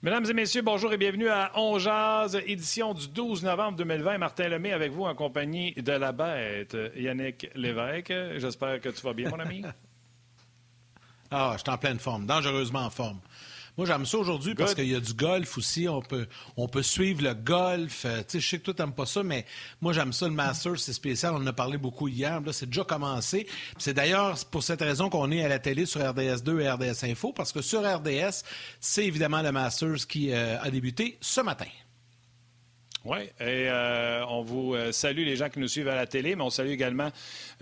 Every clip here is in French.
Mesdames et messieurs, bonjour et bienvenue à On Jazz, édition du 12 novembre 2020. Martin Lemay avec vous en compagnie de la bête, Yannick Lévesque. J'espère que tu vas bien, mon ami. ah, je suis en pleine forme, dangereusement en forme. Moi, j'aime ça aujourd'hui parce qu'il y a du golf aussi. On peut, on peut suivre le golf. Euh, tu sais, je sais que toi, t'aimes pas ça, mais moi, j'aime ça. Le Masters, c'est spécial. On en a parlé beaucoup hier. Là, c'est déjà commencé. C'est d'ailleurs pour cette raison qu'on est à la télé sur RDS 2 et RDS Info, parce que sur RDS, c'est évidemment le Masters qui euh, a débuté ce matin. Oui, et euh, on vous euh, salue les gens qui nous suivent à la télé, mais on salue également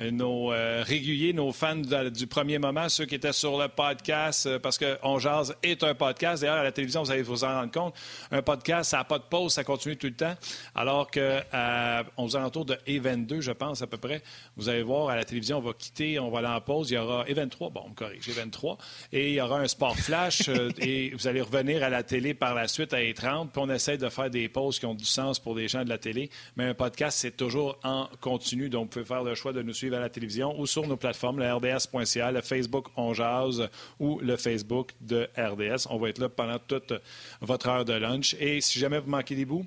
euh, nos réguliers, nos fans du premier moment, ceux qui étaient sur le podcast, parce que On Jazz est un podcast. D'ailleurs, à la télévision, vous allez vous en rendre compte, un podcast, ça n'a pas de pause, ça continue tout le temps, alors qu'à 11 alentours de E22, je pense à peu près, vous allez voir, à la télévision, on va quitter, on va aller en pause, il y aura E23, bon, on me corrige, E23, et il y aura un sport flash, et vous allez revenir à la télé par la suite à E30, puis on essaie de faire des pauses qui ont du sens pour des gens de la télé, mais un podcast, c'est toujours en continu. Donc, vous pouvez faire le choix de nous suivre à la télévision ou sur nos plateformes, le rds.ca, le Facebook On Jazz ou le Facebook de RDS. On va être là pendant toute votre heure de lunch. Et si jamais vous manquez des bouts,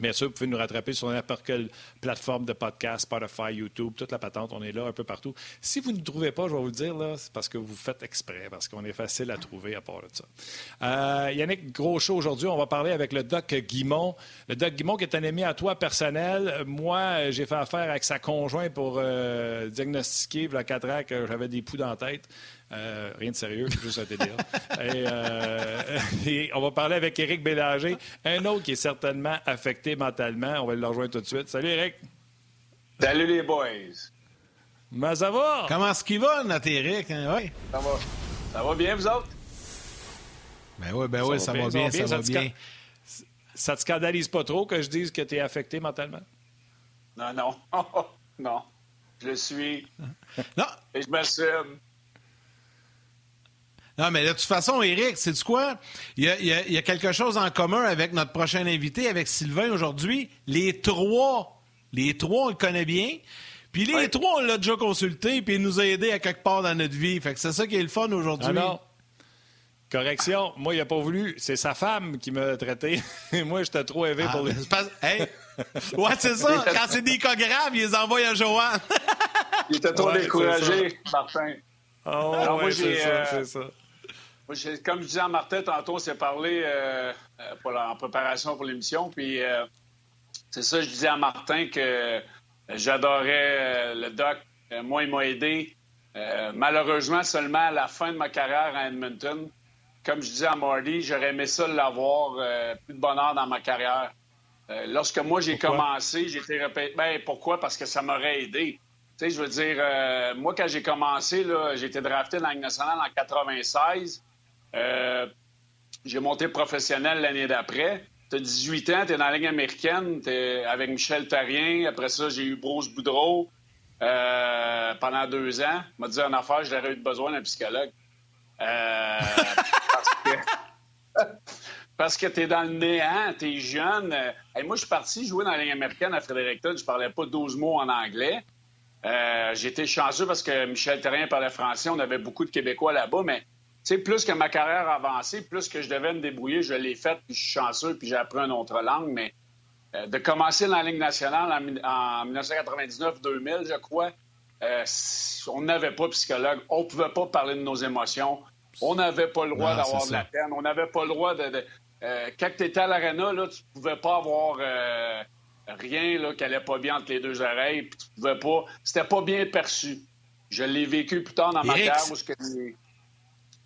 Bien sûr, vous pouvez nous rattraper sur n'importe quelle plateforme de podcast, Spotify, YouTube, toute la patente, on est là un peu partout. Si vous ne trouvez pas, je vais vous le dire, c'est parce que vous faites exprès, parce qu'on est facile à trouver à part de ça. Euh, Yannick, gros show aujourd'hui, on va parler avec le Doc Guimont. Le Doc Guimont qui est un ami à toi personnel. Moi, j'ai fait affaire avec sa conjointe pour euh, diagnostiquer, il y a quatre ans, que j'avais des poux dans la tête. Euh, rien de sérieux, juste un TDA. Euh, et, on va parler avec Éric Bélanger, un autre qui est certainement affecté mentalement. On va le rejoindre tout de suite. Salut, Éric. Salut, les boys. Mais ça va? Comment est-ce qu'il va, notre Éric? Hein? Ça va. Ça va bien, vous autres? Ben oui, ben oui, ça, va bien, ça, va bien. Ça te scandalise pas trop que je dise que tu es affecté mentalement? Non, non. non. Je le suis. Non. Et je m'assume. Non, mais de toute façon, Eric, c'est quoi? Il y, a, quelque chose en commun avec notre prochain invité, avec Sylvain aujourd'hui. Les trois, les trois, on le connaît bien. Puis les trois, on l'a déjà consulté, puis il nous a aidé à quelque part dans notre vie. Fait que c'est ça qui est le fun aujourd'hui. Ah non. Correction, moi, il n'a pas voulu. C'est sa femme qui m'a traité. moi, j'étais trop élevé pour lui. Hey. Ouais, c'est ça. Quand c'est des cas graves, ils les envoient à Joanne. il était trop découragé, Martin. Oh, Alors, moi, j'ai. C'est ça comme je disais à Martin tantôt, on s'est parlé euh, euh, en préparation pour l'émission. Puis euh, c'est ça, je disais à Martin que j'adorais le doc. moi, il m'a aidé. malheureusement, seulement à la fin de ma carrière à Edmonton, comme je disais à Marty, j'aurais aimé ça l'avoir plus de bonheur dans ma carrière. lorsque moi j'ai commencé, j'ai été répété. Ben, pourquoi? Parce que ça m'aurait aidé. Tu sais, je veux dire, moi, quand j'ai commencé, j'ai été drafté dans la nationale en 96. Euh, j'ai monté professionnel l'année d'après. Tu as 18 ans, tu es dans la ligne américaine, tu es avec Michel Tarien. Après ça, j'ai eu Bruce Boudreau euh, pendant deux ans. M'a dit en affaire, j'aurais eu besoin d'un psychologue. Euh, parce que, tu es dans le néant, tu es jeune. moi, je suis parti jouer dans la ligne américaine à Fredericton. Je parlais pas 12 mots en anglais. J'étais chanceux parce que Michel Terrien parlait français. On avait beaucoup de Québécois là-bas, mais sais, plus que ma carrière a avancé, plus que je devais me débrouiller, je l'ai fait, puis je suis chanceux, puis j'ai appris une autre langue. Mais euh, de commencer dans la Ligue nationale en, 1999-2000, je crois, euh, on n'avait pas de psychologue, on ne pouvait pas parler de nos émotions, on n'avait pas le droit d'avoir de la peine, on n'avait pas le droit de... Euh, quand tu étais à l'aréna, tu ne pouvais pas avoir rien là, qui allait pas bien entre les deux oreilles, puis tu pouvais pas... C'était pas bien perçu. Je l'ai vécu plus tard dans ma carrière où...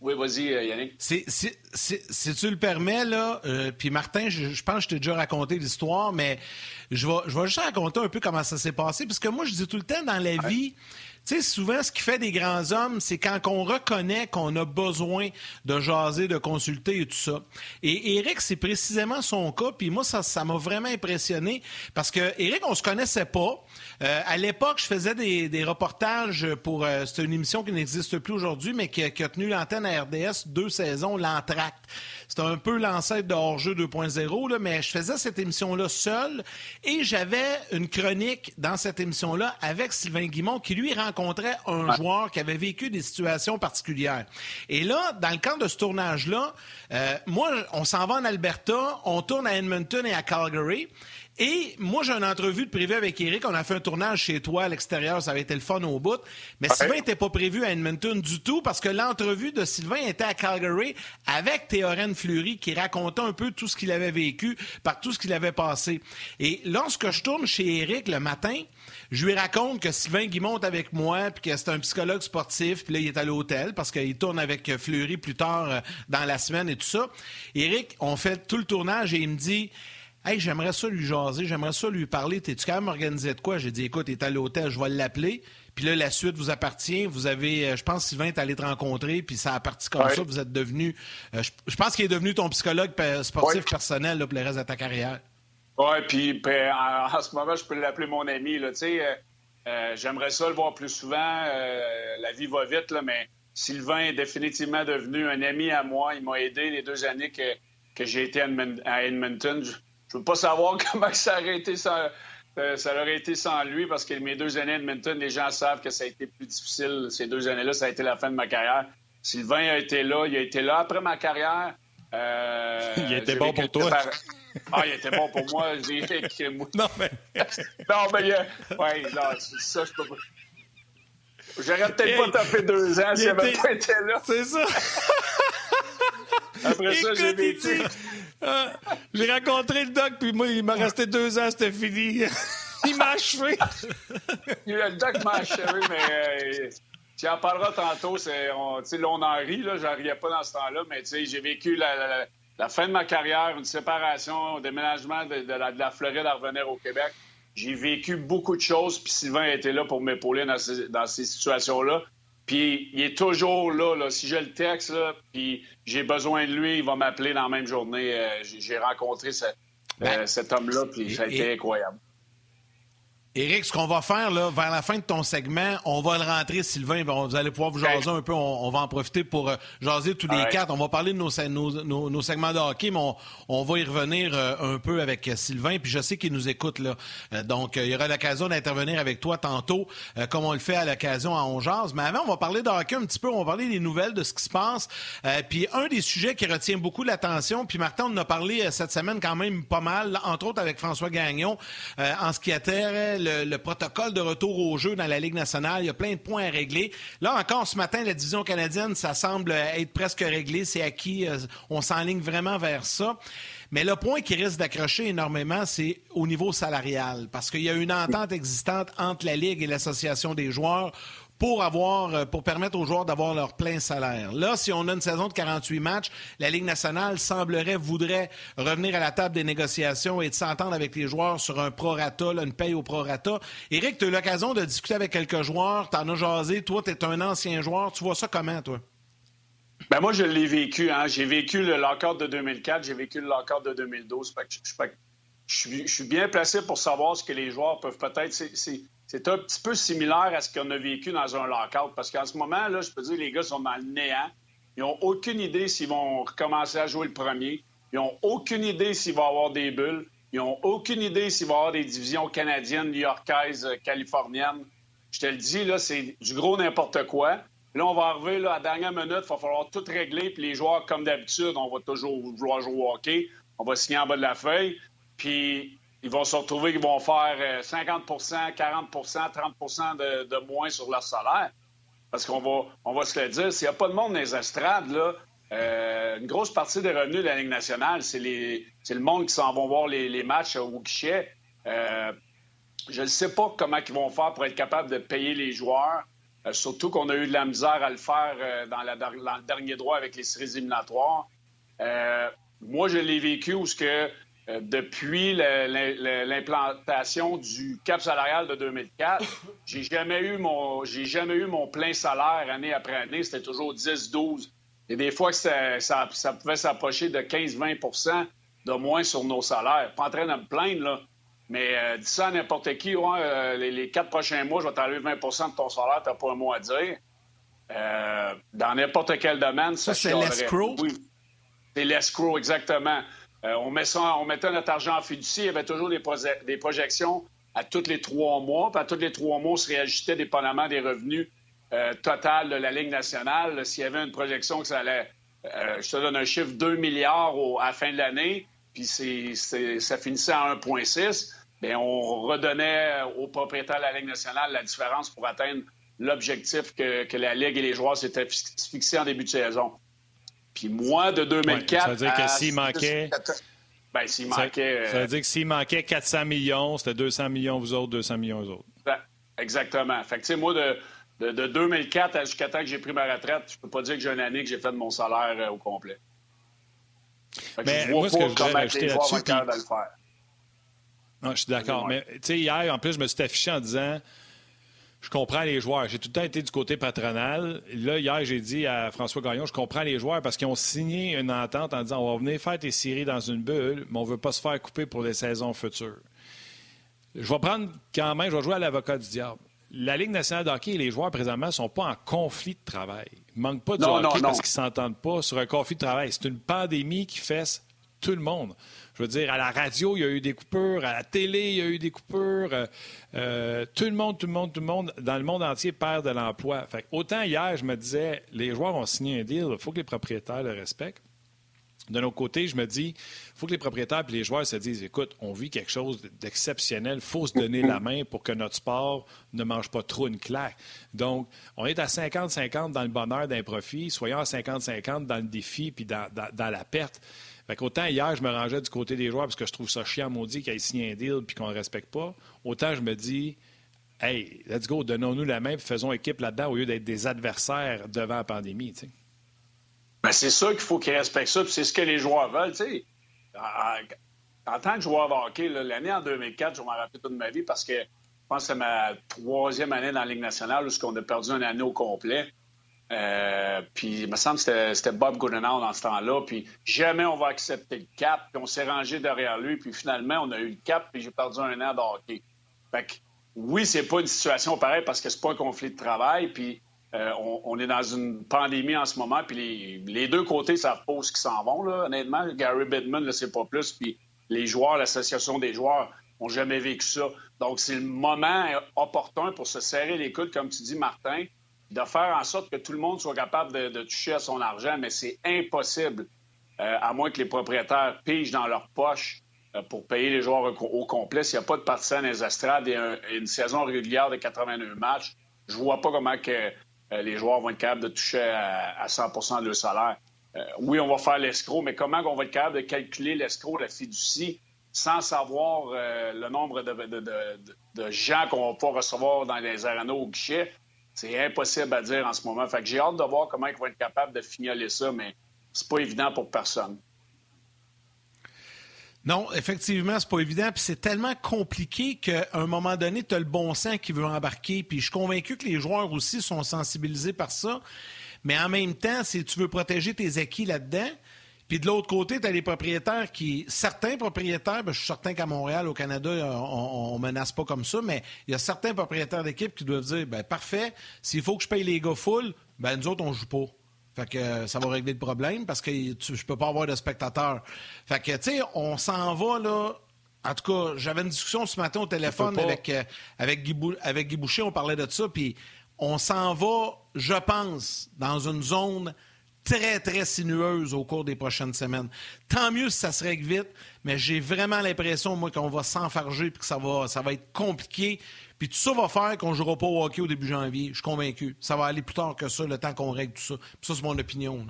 Oui, vas-y, euh, Yannick. si tu le permets, là, euh, puis Martin, je, pense que je t'ai déjà raconté l'histoire, mais je vais, je vais juste raconter un peu comment ça s'est passé, parce que moi, je dis tout le temps dans la vie, tu sais, souvent, ce qui fait des grands hommes, c'est quand on reconnaît qu'on a besoin de jaser, de consulter et tout ça. Et Eric, c'est précisément son cas. Puis moi, ça, ça m'a vraiment impressionné parce que Eric, on se connaissait pas. Euh, à l'époque, je faisais des, des reportages pour. Euh, c'est une émission qui n'existe plus aujourd'hui, mais qui, qui, a tenu l'antenne à RDS deux saisons, l'entracte. C'était un peu l'ancêtre de Hors-jeu 2.0, mais je faisais cette émission-là seul et j'avais une chronique dans cette émission-là avec Sylvain Guimont qui, lui, rencontrait un joueur qui avait vécu des situations particulières. Et là, dans le cadre de ce tournage-là, euh, moi, on s'en va en Alberta, on tourne à Edmonton et à Calgary. Et moi, j'ai une entrevue de prévu avec Eric. On a fait un tournage chez toi à l'extérieur. Ça avait été le fun au bout. Mais Sylvain n'était pas prévu à Edmonton du tout parce que l'entrevue de Sylvain était à Calgary avec Théorène Fleury qui racontait un peu tout ce qu'il avait vécu par tout ce qu'il avait passé. Et lorsque je tourne chez Eric le matin, je lui raconte que Sylvain Guimont est avec moi, puis que c'est un psychologue sportif, puis là, il est à l'hôtel parce qu'il tourne avec Fleury plus tard euh, dans la semaine et tout ça. Eric, on fait tout le tournage et il me dit Hey, j'aimerais ça lui jaser, j'aimerais ça lui parler. T'es-tu quand même organisé de quoi? J'ai dit, écoute, il est à l'hôtel, je vais l'appeler. Puis là, la suite vous appartient. Vous avez, euh, je pense, Sylvain est allé te rencontrer, puis ça a parti comme ça. Vous êtes devenu, euh, je, pense qu'il est devenu ton psychologue sportif personnel là, pour le reste de ta carrière. Oui, puis ben, en, ce moment, je peux l'appeler mon ami. Là, euh, j'aimerais ça le voir plus souvent. la vie va vite, là, mais Sylvain est définitivement devenu un ami à moi. Il m'a aidé les deux années que, que j'ai été à Edmonton. Je veux pas savoir comment ça aurait été sans, euh, ça aurait été sans lui parce que mes deux années à Edmonton, les gens savent que ça a été plus difficile. Ces deux années-là, ça a été la fin de ma carrière. Sylvain a été là, il a été là après ma carrière. Euh, il était bon pour toi. Ah, il était bon pour moi. non, mais. non, mais. Euh, ouais, non, ça, je peux pas. J'aurais peut-être pas tapé deux ans s'il n'avait pas été là. C'est ça. Après ça, j'ai vécu. Euh, j'ai rencontré le doc, puis moi, il m'a resté deux ans, c'était fini. il m'a achevé. le doc m'a achevé, mais euh, tu en parleras tantôt. C'est, on, là, on en rit, là, j'en riais pas dans ce temps-là, mais j'ai vécu la, fin de ma carrière, une séparation, un déménagement de, la, de la Floride à revenir au Québec. J'ai vécu beaucoup de choses, puis Sylvain était là pour m'épauler dans ces situations-là. Puis il est toujours là, là. Si j'ai le texte, là, puis j'ai besoin de lui, il va m'appeler dans la même journée. Euh, j'ai rencontré ben, euh, cet homme-là, puis ça a été incroyable. Éric, ce qu'on va faire là, vers la fin de ton segment, on va le rentrer, Sylvain. Vous allez pouvoir vous jaser un peu. On, va en profiter pour euh, jaser tous les quatre. On va parler de nos, nos, segments de hockey, mais on, va y revenir euh, un peu avec euh, Sylvain. Puis je sais qu'il nous écoute là. donc, il y aura l'occasion d'intervenir avec toi tantôt, comme on le fait à l'occasion à On Mais avant, on va parler de hockey un petit peu. On va parler des nouvelles, de ce qui se passe. puis un des sujets qui retient beaucoup l'attention, puis Martin, on en a parlé cette semaine quand même pas mal, entre autres avec François Gagnon, en ce qui a le, protocole de retour au jeu dans la Ligue nationale. Il y a plein de points à régler. Là encore, ce matin, la division canadienne, ça semble être presque réglé. C'est acquis. Euh, on s'enligne vraiment vers ça. Mais le point qui risque d'accrocher énormément, c'est au niveau salarial, parce qu'il y a une entente existante entre la Ligue et l'Association des joueurs pour avoir, euh, pour permettre aux joueurs d'avoir leur plein salaire. Là, si on a une saison de 48 matchs, la Ligue nationale semblerait, voudrait revenir à la table des négociations et de s'entendre avec les joueurs sur un prorata, une paye au prorata. Éric, tu as eu l'occasion de discuter avec quelques joueurs, tu en as jasé, toi, tu es un ancien joueur, tu vois ça comment, toi? Ben moi, je l'ai vécu. Hein. J'ai vécu le lockout de 2004, j'ai vécu le lockout de 2012. je, suis bien placé pour savoir ce que les joueurs peuvent peut-être un petit peu similaire à ce qu'on a vécu dans un lockout. Parce qu'en ce moment, là, je peux dire, les gars sont dans le néant. Ils n'ont aucune idée s'ils vont recommencer à jouer le premier. Ils n'ont aucune idée s'il va y avoir des bulles. Ils n'ont aucune idée s'il va y avoir des divisions canadiennes, new-yorkaises, euh, californiennes. Je te le dis, là, c'est du gros n'importe quoi. Là, on va arriver là, à la dernière minute, il va falloir tout régler. Puis les joueurs, comme d'habitude, on va toujours vouloir jouer au hockey. On va signer en bas de la feuille. Puis ils vont se retrouver qu'ils vont faire 50% 40% 30% de, moins sur leur salaire. Parce qu'on va, on va se le dire, s'il n'y a pas de monde dans les estrades, là, euh, une grosse partie des revenus de la Ligue nationale, c'est, le monde qui s'en vont voir les, matchs au guichet. Euh, je ne sais pas comment ils vont faire pour être capables de payer les joueurs, euh, surtout qu'on a eu de la misère à le faire dans, dans, le dernier droit avec les séries éliminatoires. moi, je l'ai vu où ce que euh, depuis l'implantation du cap salarial de 2004, j'ai jamais eu mon j'ai jamais eu mon plein salaire année après année. C'était toujours 10-12. Et des fois, ça, ça, pouvait s'approcher de 15-20% de moins sur nos salaires. Pas en train de me plaindre, là. Mais euh, dis ça à n'importe qui, euh, les, quatre prochains mois, je vais t'enlever 20% de ton salaire, t'as pas un mot à dire. dans n'importe quel domaine, ça, ça c'est l'escrow? Oui, c'est l'escrow, exactement. Euh, on, mettait notre argent en fiducie, il y avait toujours des, projections à tous les trois mois. Puis à tous les trois mois, on se réajustait dépendamment des revenus euh, total de la Ligue nationale. S'il y avait une projection que ça allait, euh, je te donne un chiffre, 2 milliards à la fin de l'année, puis ça finissait à 1,6, bien, on redonnait aux propriétaires de la Ligue nationale la différence pour atteindre l'objectif que, la Ligue et les joueurs s'étaient fixés en début de saison. Puis moi, de 2004... ça veut dire que s'il manquait... Ben, s'il manquait... Ça, veut dire que s'il manquait 400 millions, c'était 200 millions vous autres, 200 millions eux autres. Ben, exactement. Fait que, tu sais, moi, de, de, 2004 jusqu'à temps que j'ai pris ma retraite, je peux pas dire que j'ai une année que j'ai fait de mon salaire euh, au complet. Mais moi, ce que je voudrais rajouter là-dessus... je suis d'accord. Mais tu sais, hier, en plus, je me suis affiché en disant je comprends les joueurs. J'ai tout le temps été du côté patronal. Là, hier, j'ai dit à François Gagnon, je comprends les joueurs parce qu'ils ont signé une entente en disant on va venir faire tes séries dans une bulle, mais on ne veut pas se faire couper pour les saisons futures. Je vais prendre quand même, je vais jouer à l'avocat du diable la Ligue nationale de hockey et les joueurs présentement ne sont pas en conflit de travail. Ils ne manquent pas de hockey parce qu'ils ne s'entendent pas sur un conflit de travail. C'est une pandémie qui fesse tout le monde. Je veux dire, à la radio, il y a eu des coupures, à la télé, il y a eu des coupures. Euh, euh, tout le monde, tout le monde, tout le monde, dans le monde entier, perd de l'emploi. autant hier, je me disais, les joueurs ont signé un deal, il faut que les propriétaires le respectent. De notre côté, je me dis, il faut que les propriétaires et les joueurs se disent écoute, on vit quelque chose d'exceptionnel, il faut se donner la main pour que notre sport ne mange pas trop une claque. Donc, on est à 50-50 dans le bonheur d'un profit, soyons à 50-50 dans le défi puis dans, la perte. Fait qu'autant hier, je me rangeais du côté des joueurs parce que je trouve ça chiant maudit qu'ils aient signé un deal puis qu'on ne respecte pas. Autant je me dis, hey, let's go, donnons-nous la main et faisons équipe là-dedans au lieu d'être des adversaires devant la pandémie. Ben, c'est sûr qu'il faut qu'ils respectent ça, puis c'est ce que les joueurs veulent. En, tant que joueur de hockey, l'année en 2004, je m'en rappelle toute ma vie parce que je pense que c'est ma troisième année dans la Ligue nationale où on a perdu une année au complet. Euh, puis il me semble que c'était Bob Goodenau dans ce temps-là. Puis jamais on va accepter le cap. Puis on s'est rangé derrière lui. Puis finalement, on a eu le cap. Puis j'ai perdu un an de hockey. Fait que, oui, c'est pas une situation pareille parce que c'est pas un conflit de travail. Puis euh, on, est dans une pandémie en ce moment, puis les, deux côtés ça pose qui s'en vont, là, honnêtement. Gary Bittman ne sait pas plus, puis les joueurs, l'association des joueurs, n'ont jamais vécu ça. Donc, c'est le moment opportun pour se serrer les coudes, comme tu dis, Martin, de faire en sorte que tout le monde soit capable de, toucher à son argent, mais c'est impossible, euh, à moins que les propriétaires pigent dans leur poche euh, pour payer les joueurs au, complet. S'il n'y a pas de partisans dans les estrades et, une saison régulière de 89 matchs, je vois pas comment que euh, les joueurs vont être capables de toucher à, 100% de leur salaire. Oui, on va faire l'escroc, mais comment on va être capable de calculer l'escroc, la fiducie, sans savoir le nombre de, gens qu'on va pouvoir recevoir dans les arénas au guichet? C'est impossible à dire en ce moment. Fait que j'ai hâte de voir comment ils vont être capables de fignoler ça, mais c'est pas évident pour personne. Non, effectivement, c'est pas évident. Puis c'est tellement compliqué qu'à un moment donné, tu as le bon sens qui veut embarquer. Puis je suis convaincu que les joueurs aussi sont sensibilisés par ça. Mais en même temps, si tu veux protéger tes acquis là-dedans, puis de l'autre côté, tu as les propriétaires qui. Certains propriétaires, ben, je suis certain qu'à Montréal, au Canada, on, ne menace pas comme ça, mais il y a certains propriétaires d'équipe qui doivent dire ben parfait, s'il faut que je paye les gars full, ben nous autres, on joue pas. Fait que euh, ça va régler le problème parce que tu, je peux pas avoir de spectateurs. Fait que, tu sais, on s'en va, là. En tout cas, j'avais une discussion ce matin au téléphone avec, euh, avec, Guy avec Guy Boucher, on parlait de ça, puis on s'en va, je pense, dans une zone très, très sinueuse au cours des prochaines semaines. Tant mieux si ça se règle vite, mais j'ai vraiment l'impression, moi, qu'on va s'enfarger et que ça va, ça va être compliqué. Puis tout ça va faire qu'on ne jouera pas au hockey au début janvier. Je suis convaincu. Ça va aller plus tard que ça, le temps qu'on règle tout ça. Puis ça, c'est mon opinion.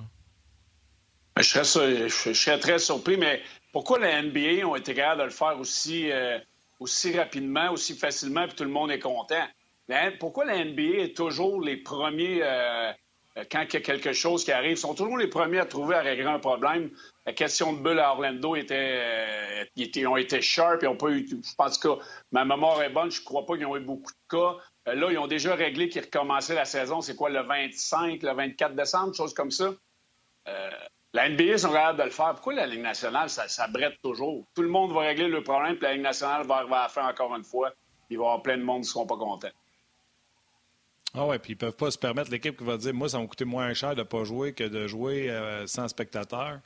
Je, serais, très surpris, mais pourquoi les NBA ont été capables de le faire aussi, euh, aussi rapidement, aussi facilement, puis tout le monde est content? pourquoi la NBA est toujours les premiers euh, quand il y a quelque chose qui arrive, ils sont toujours les premiers à trouver à régler un problème. La question de bulle à Orlando était, euh, ils ont été sharp, ils n'ont pas eu, je pense que ma mémoire est bonne, je ne crois pas qu'ils ont eu beaucoup de cas. Euh, là, ils ont déjà réglé qu'ils recommençaient la saison, c'est quoi, le 25, le 24 décembre, chose comme ça. la NBA sont capables de le faire. Pourquoi la Ligue nationale, ça, brette toujours? Tout le monde va régler le problème, puis la Ligue nationale va arriver à faire encore une fois. Il va y avoir plein de monde qui ne seront pas contents. Ah ouais, puis ils peuvent pas se permettre, l'équipe qui va dire Moi, ça va me coûter moins cher de ne pas jouer que de jouer euh, sans spectateurs.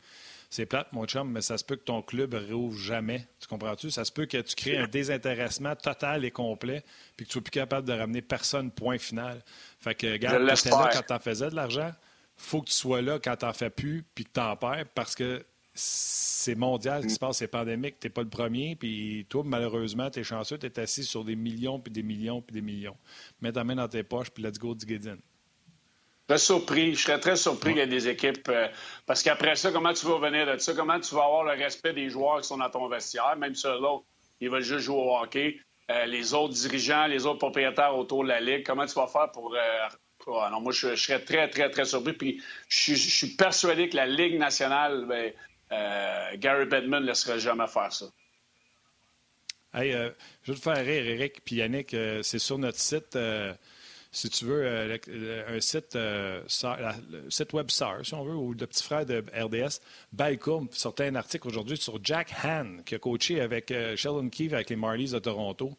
c'est plate, mon chum, mais ça se peut que ton club réouvre jamais. Tu comprends-tu? Ça se peut que tu crées un désintéressement total et complet, puis que tu sois plus capable de ramener personne, point final. Fait que, regarde, tu là quand tu en faisais de l'argent. faut que tu sois là quand tu n'en fais plus, puis que tu en perds, parce que c'est mondial ce qui se passe, c'est pandémique. Tu n'es pas le premier, puis toi, malheureusement, tu es chanceux, tu es assis sur des millions, puis des millions, puis des millions. Mets ta main dans tes poches, puis let's go, Digedin. Très surpris. Je serais très surpris qu'il y ait des équipes. Euh, parce qu'après ça, comment tu vas venir de ça? Comment tu vas avoir le respect des joueurs qui sont dans ton vestiaire? Même ceux-là, ils veulent juste jouer au hockey. Euh, les autres dirigeants, les autres propriétaires autour de la Ligue, comment tu vas faire pour. Euh, non, moi, je, serais très, très, très surpris. Puis je, suis persuadé que la Ligue nationale, ben, Gary Bedman ne laisserait jamais faire ça. Hey, je vais te faire rire, Eric. Puis Yannick, c'est sur notre site si tu veux, euh, un site, euh, site web SAR, si on veut, ou le petit frère de RDS, Balcoum, sortait un article aujourd'hui sur Jack Han, qui a coaché avec euh, Sheldon Keefe avec les Marlies de Toronto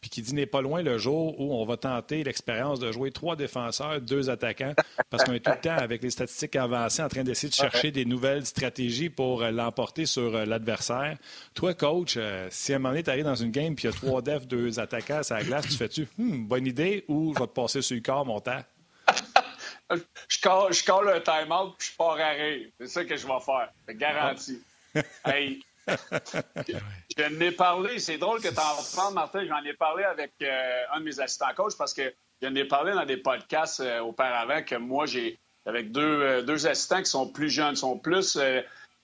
puis qui dit n'est pas loin le jour où on va tenter l'expérience de jouer trois défenseurs, deux attaquants, parce qu'on est tout le temps avec les statistiques avancées en train d'essayer de chercher des nouvelles stratégies pour euh, l'emporter sur euh, l'adversaire. Toi, coach, euh, si à un moment donné, tu arrives dans une game puis il y a trois defs, deux attaquants à la glace, tu fais-tu hmm, bonne idée ou je vais te passer sur le corps, mon temps? je colle, je colle un time-out puis je pars à rire. C'est ça que je vais faire. C'est garanti. hey, je n'en ai parlé. C'est drôle que tu en parles, Martin. J'en ai parlé avec euh, un de mes assistants coach parce que j'en ai parlé dans des podcasts euh, auparavant que moi, j'ai avec deux, euh, deux, assistants qui sont plus jeunes, sont plus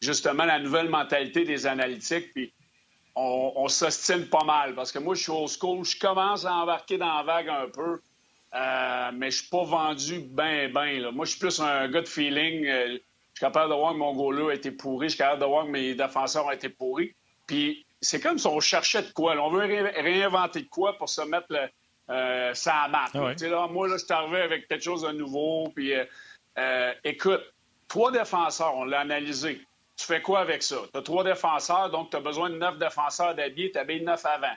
justement la nouvelle mentalité des analytiques. Puis on, on pas mal parce que moi, je suis au school. Je commence à embarquer dans la vague un peu. mais je suis pas vendu bien, bien. Moi, je suis plus un gars de feeling. Je suis capable de voir que mon goaler a été pourri. Je suis capable de voir que mes défenseurs ont été pourris. Puis c'est comme si on cherchait de quoi. on veut réinventer de quoi pour se mettre le, euh, ça à map. Ah moi, là, je suis arrivé avec quelque chose de nouveau. Puis, euh, euh, écoute, trois défenseurs, on l'a analysé. Tu fais quoi avec ça? Tu as trois défenseurs, donc tu as besoin de neuf défenseurs d'habillés. Tu avais neuf avant.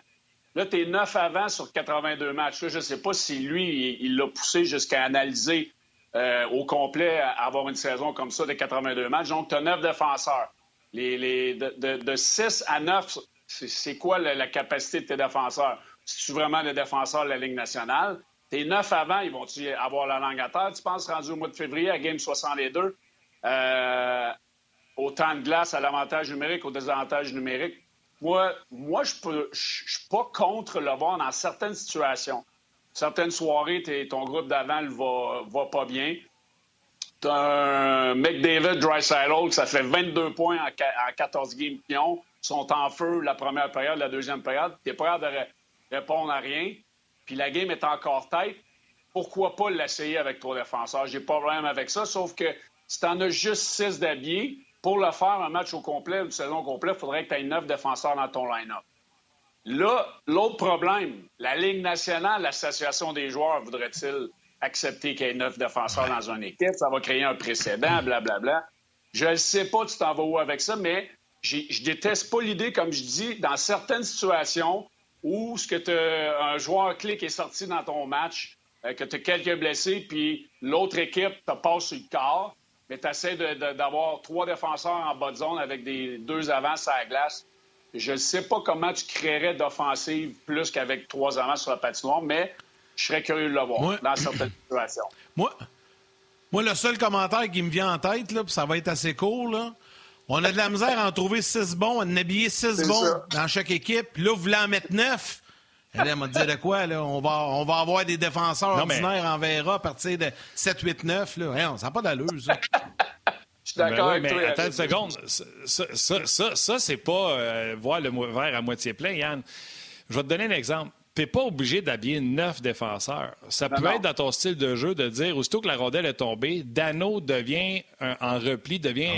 Là, tu es neuf avant sur 82 matchs. je ne sais pas si lui, il l'a poussé jusqu'à analyser euh, au complet à avoir une saison comme ça de 82 matchs. Donc, tu as neuf défenseurs. Les, de, 6 à 9, c'est quoi la, capacité de tes défenseurs? Si tu es vraiment le défenseur de la Ligue nationale, tes neuf avant, ils vont avoir la langue à terre? Tu penses, rendu au mois de février, à Game 62, euh, au temps de glace, à l'avantage numérique, au désavantage numérique? Moi, moi je ne suis pas contre le voir dans certaines situations certaines soirées, ton groupe d'avant va, va pas bien. Tu un McDavid Dreisaitl, ça fait 22 points en, 14 games pions. Sont en feu la première période, la deuxième période. Tu pas de répondre à rien. Puis la game est encore tête. Pourquoi pas l'essayer avec trois défenseurs? J'ai pas de problème avec ça, sauf que si tu en as juste six d'habillés, pour le faire un match au complet, une saison complète, il faudrait que tu aies neuf défenseurs dans ton line-up. Là, l'autre problème, la Ligue nationale, l'Association des joueurs, voudrait-il accepter qu'il y ait neuf défenseurs dans une équipe? Ça va créer un précédent, blablabla. Bla, bla. Je ne sais pas tu t'en vas où avec ça, mais je déteste pas l'idée, comme je dis, dans certaines situations où ce que un joueur clé qui est sorti dans ton match, euh, que tu as quelques blessés, puis l'autre équipe te passe sur le corps, mais tu essaies d'avoir trois défenseurs en bas de zone avec des deux avances à la glace. Je ne sais pas comment tu créerais d'offensive plus qu'avec trois avants sur la patinoire, mais je serais curieux de le voir dans certaines situations. Moi, moi, le seul commentaire qui me vient en tête, là, ça va être assez court, là, on a de la misère à en trouver six bons, à en habiller six bons dans chaque équipe. Puis là, vous voulez en mettre neuf? Elle m'a dit de quoi, là? On va, on va avoir des défenseurs ordinaires en verra à partir de 7, 8, 9. Là. ça n'a pas d'allure, ça. Ben d'accord avec mais Attends une seconde. Ça, ça, ça, ça c'est pas euh, voir le verre à moitié plein, Yann. Je vais te donner un exemple. Tu n'es pas obligé d'habiller neuf défenseurs. Ça peut être dans ton style de jeu de dire, aussitôt que la rondelle est tombée, Dano devient en repli, devient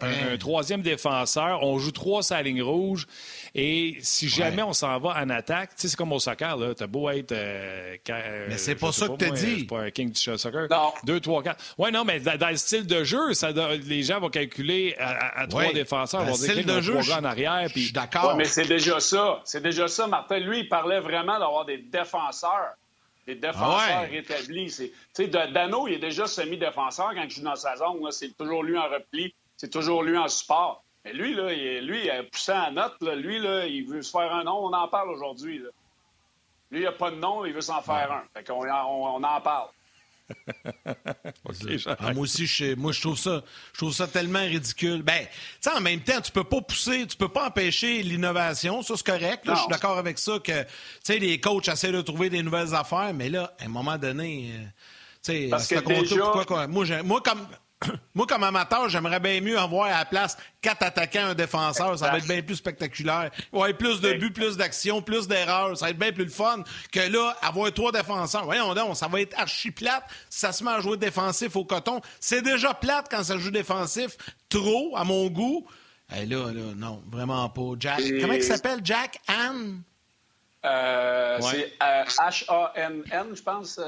un, troisième défenseur. On joue trois sur la ligne rouge. Et si jamais on s'en va en attaque, tu sais, c'est comme au soccer, là. T'as beau être. Euh, euh, mais c'est pas ça que t'as dit. C'est pas un king du soccer. Non. Deux, trois, quatre. Ouais, non, mais dans, le style de jeu, ça, les gens vont calculer à, trois défenseurs. Vont dire de jeu, trois en arrière. Je suis d'accord. mais c'est déjà ça. C'est déjà ça, Martin. Lui, il parlait vraiment d'avoir des défenseurs. Des défenseurs rétablis. Tu sais, Dano, il est déjà semi-défenseur quand il joue dans sa zone. C'est toujours lui en repli c'est toujours lui en support. Mais lui, là, il, lui, poussant à note, lui, là, il veut se faire un nom. On en parle aujourd'hui. Lui, il n'a pas de nom, il veut s'en faire un. Fait qu'on on en parle. Ah, moi aussi, je, moi, je trouve ça, je trouve ça tellement ridicule. Ben, tu en même temps, tu peux pas pousser, tu peux pas empêcher l'innovation. Ça, c'est correct. je suis d'accord avec ça que, tu sais, les coachs essaient de trouver des nouvelles affaires, mais là, à un moment donné, euh, tu sais, c'est pourquoi, moi, moi, comme, Moi, comme amateur, j'aimerais bien mieux avoir à la place quatre attaquants, un défenseur. Ça va être bien plus spectaculaire. Ouais, plus de buts, plus d'actions, plus d'erreurs. Ça va être bien plus le fun que là, avoir trois défenseurs. Voyons donc, ça va être archi plate si ça se met à jouer défensif au coton. C'est déjà plate quand ça joue défensif. Trop, à mon goût. Et là, là, non, vraiment pas. Jack. Comment il s'appelle? Jack Ann? Euh, C'est H-A-N-N, euh, je pense.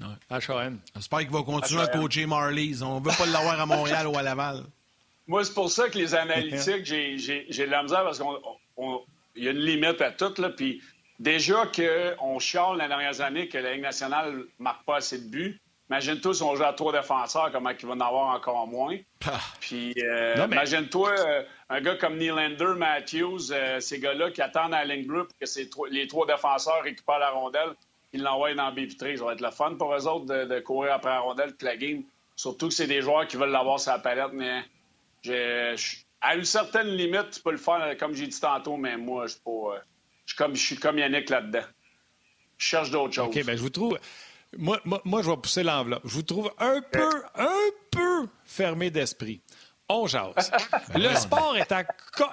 HAN. J'espère qu'il va continuer à coacher Marlies. On ne veut pas l'avoir à Montréal ou à Laval. Moi, c'est pour ça que les analytiques, j'ai de la misère parce qu'il y a une limite à tout. Là, puis déjà qu'on chiale les dernières années que la Ligue nationale ne marque pas assez de buts. Imagine-toi si on joue à trois défenseurs, comment il va en avoir encore moins. Ah. Puis euh, imagine-toi euh, un gars comme Nylander, Matthews, euh, ces gars-là qui attendent à la ligne bleue pour que les trois défenseurs récupèrent la rondelle ils l'envoient dans B3. Ça va être le fun pour eux autres de, courir après la rondelle toute la game. Surtout que c'est des joueurs qui veulent l'avoir sur la palette, mais à une certaine limite, tu peux le faire, comme j'ai dit tantôt, mais moi, je suis comme, je suis comme Yannick là-dedans. Je cherche d'autres choses. OK, bien, je vous trouve. Moi, moi, moi, je vais pousser l'enveloppe. Je vous trouve un peu, un peu fermé d'esprit on jase. Le sport est en,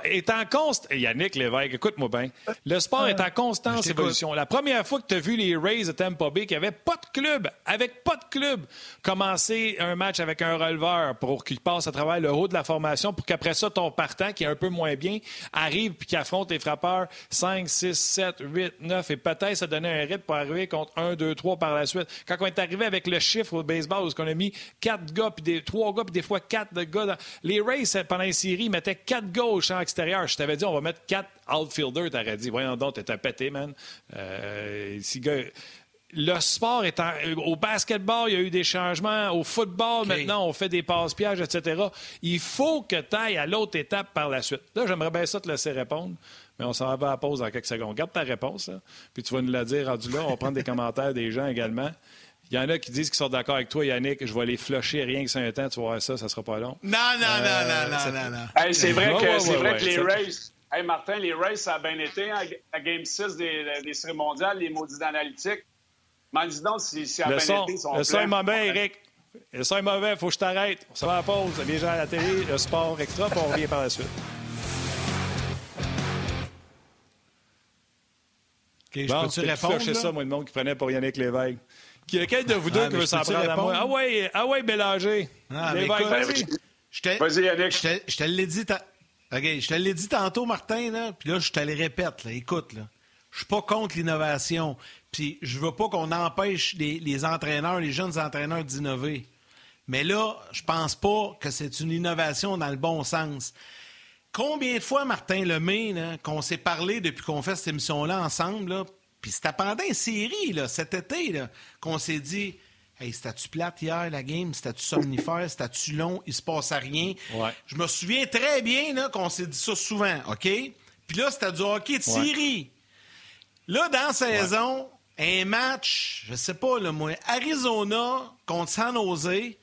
est en constante... Yannick Lévesque, écoute-moi bien. Le sport est en constante évolution. La première fois que tu as vu les Rays de Tampa Bay qui n'avaient pas de club, avec pas de club, commencer un match avec un releveur pour qu'il passe à travers le haut de la formation pour qu'après ça, ton partant, qui est un peu moins bien, arrive puis qu'il affronte les frappeurs 5, 6, 7, 8, 9 et peut-être ça donnait un rythme pour arriver contre 1, 2, 3 par la suite. Quand on est arrivé avec le chiffre au baseball où on a mis 4 gars, puis des 3 gars, puis des fois 4 de gars dans les Rays, pendant les séries, mettaient quatre gauches en extérieur. Je t'avais dit, on va mettre quatre outfielders. T'aurais dit, voyons donc, t'es un pété, man. Euh, le sport est au basketball, il y a eu des changements. Au football, maintenant, on fait des passes-pièges, etc. Il faut que tu ailles à l'autre étape par la suite. Là, j'aimerais bien ça te laisser répondre, mais on s'en va à la pause dans quelques secondes. Garde ta réponse, puis tu vas nous la dire rendu là. On va prendre des commentaires des gens également. Il y en a qui disent qu'ils sont d'accord avec toi, Yannick. Je vais les flusher rien que c'est un temps. Tu vas voir ça, ça sera pas long. Non, non, non, euh, non, non, non, c'est vrai que, c'est vrai que les races. Hey, Martin, les races, ça a bien été. Hein, à Game 6 des, des séries mondiales, les maudits d'analytique. Mais dis donc si, si a bien été. le son est mauvais, Eric. Le son est mauvais, il faut que je t'arrête. On se va à la pause. Les gens à la télé, le sport extra, puis on revient par la suite. OK, je peux-tu répondre? Ça, moi, le monde qui prenait pour Yannick Lévesque. Lequel de vous deux ah, qui veut s'en prendre à moi? Ah ouais, ah ouais, Bélanger. Ah, vas-y. Vas-y, Yannick. Je te l'ai dit, je te l'ai dit tantôt, Martin, là, puis là, je te le répète. Là. Écoute, là, je suis pas contre l'innovation. Puis je veux pas qu'on empêche les, les, entraîneurs, les jeunes entraîneurs d'innover. Mais là, je pense pas que c'est une innovation dans le bon sens. Combien de fois, Martin Lemay, qu'on s'est parlé depuis qu'on fait cette émission-là ensemble, là, puis c'était pendant une série, là, cet été, là, qu'on s'est dit Hey, c'était-tu plate hier, la game? C'était-tu somnifère? C'était-tu long? Il se passe rien. Je me souviens très bien là, qu'on s'est dit ça souvent, OK? Puis là, c'était du hockey de série. Là, dans la saison, un match, je sais pas, le moi, Arizona contre San Jose.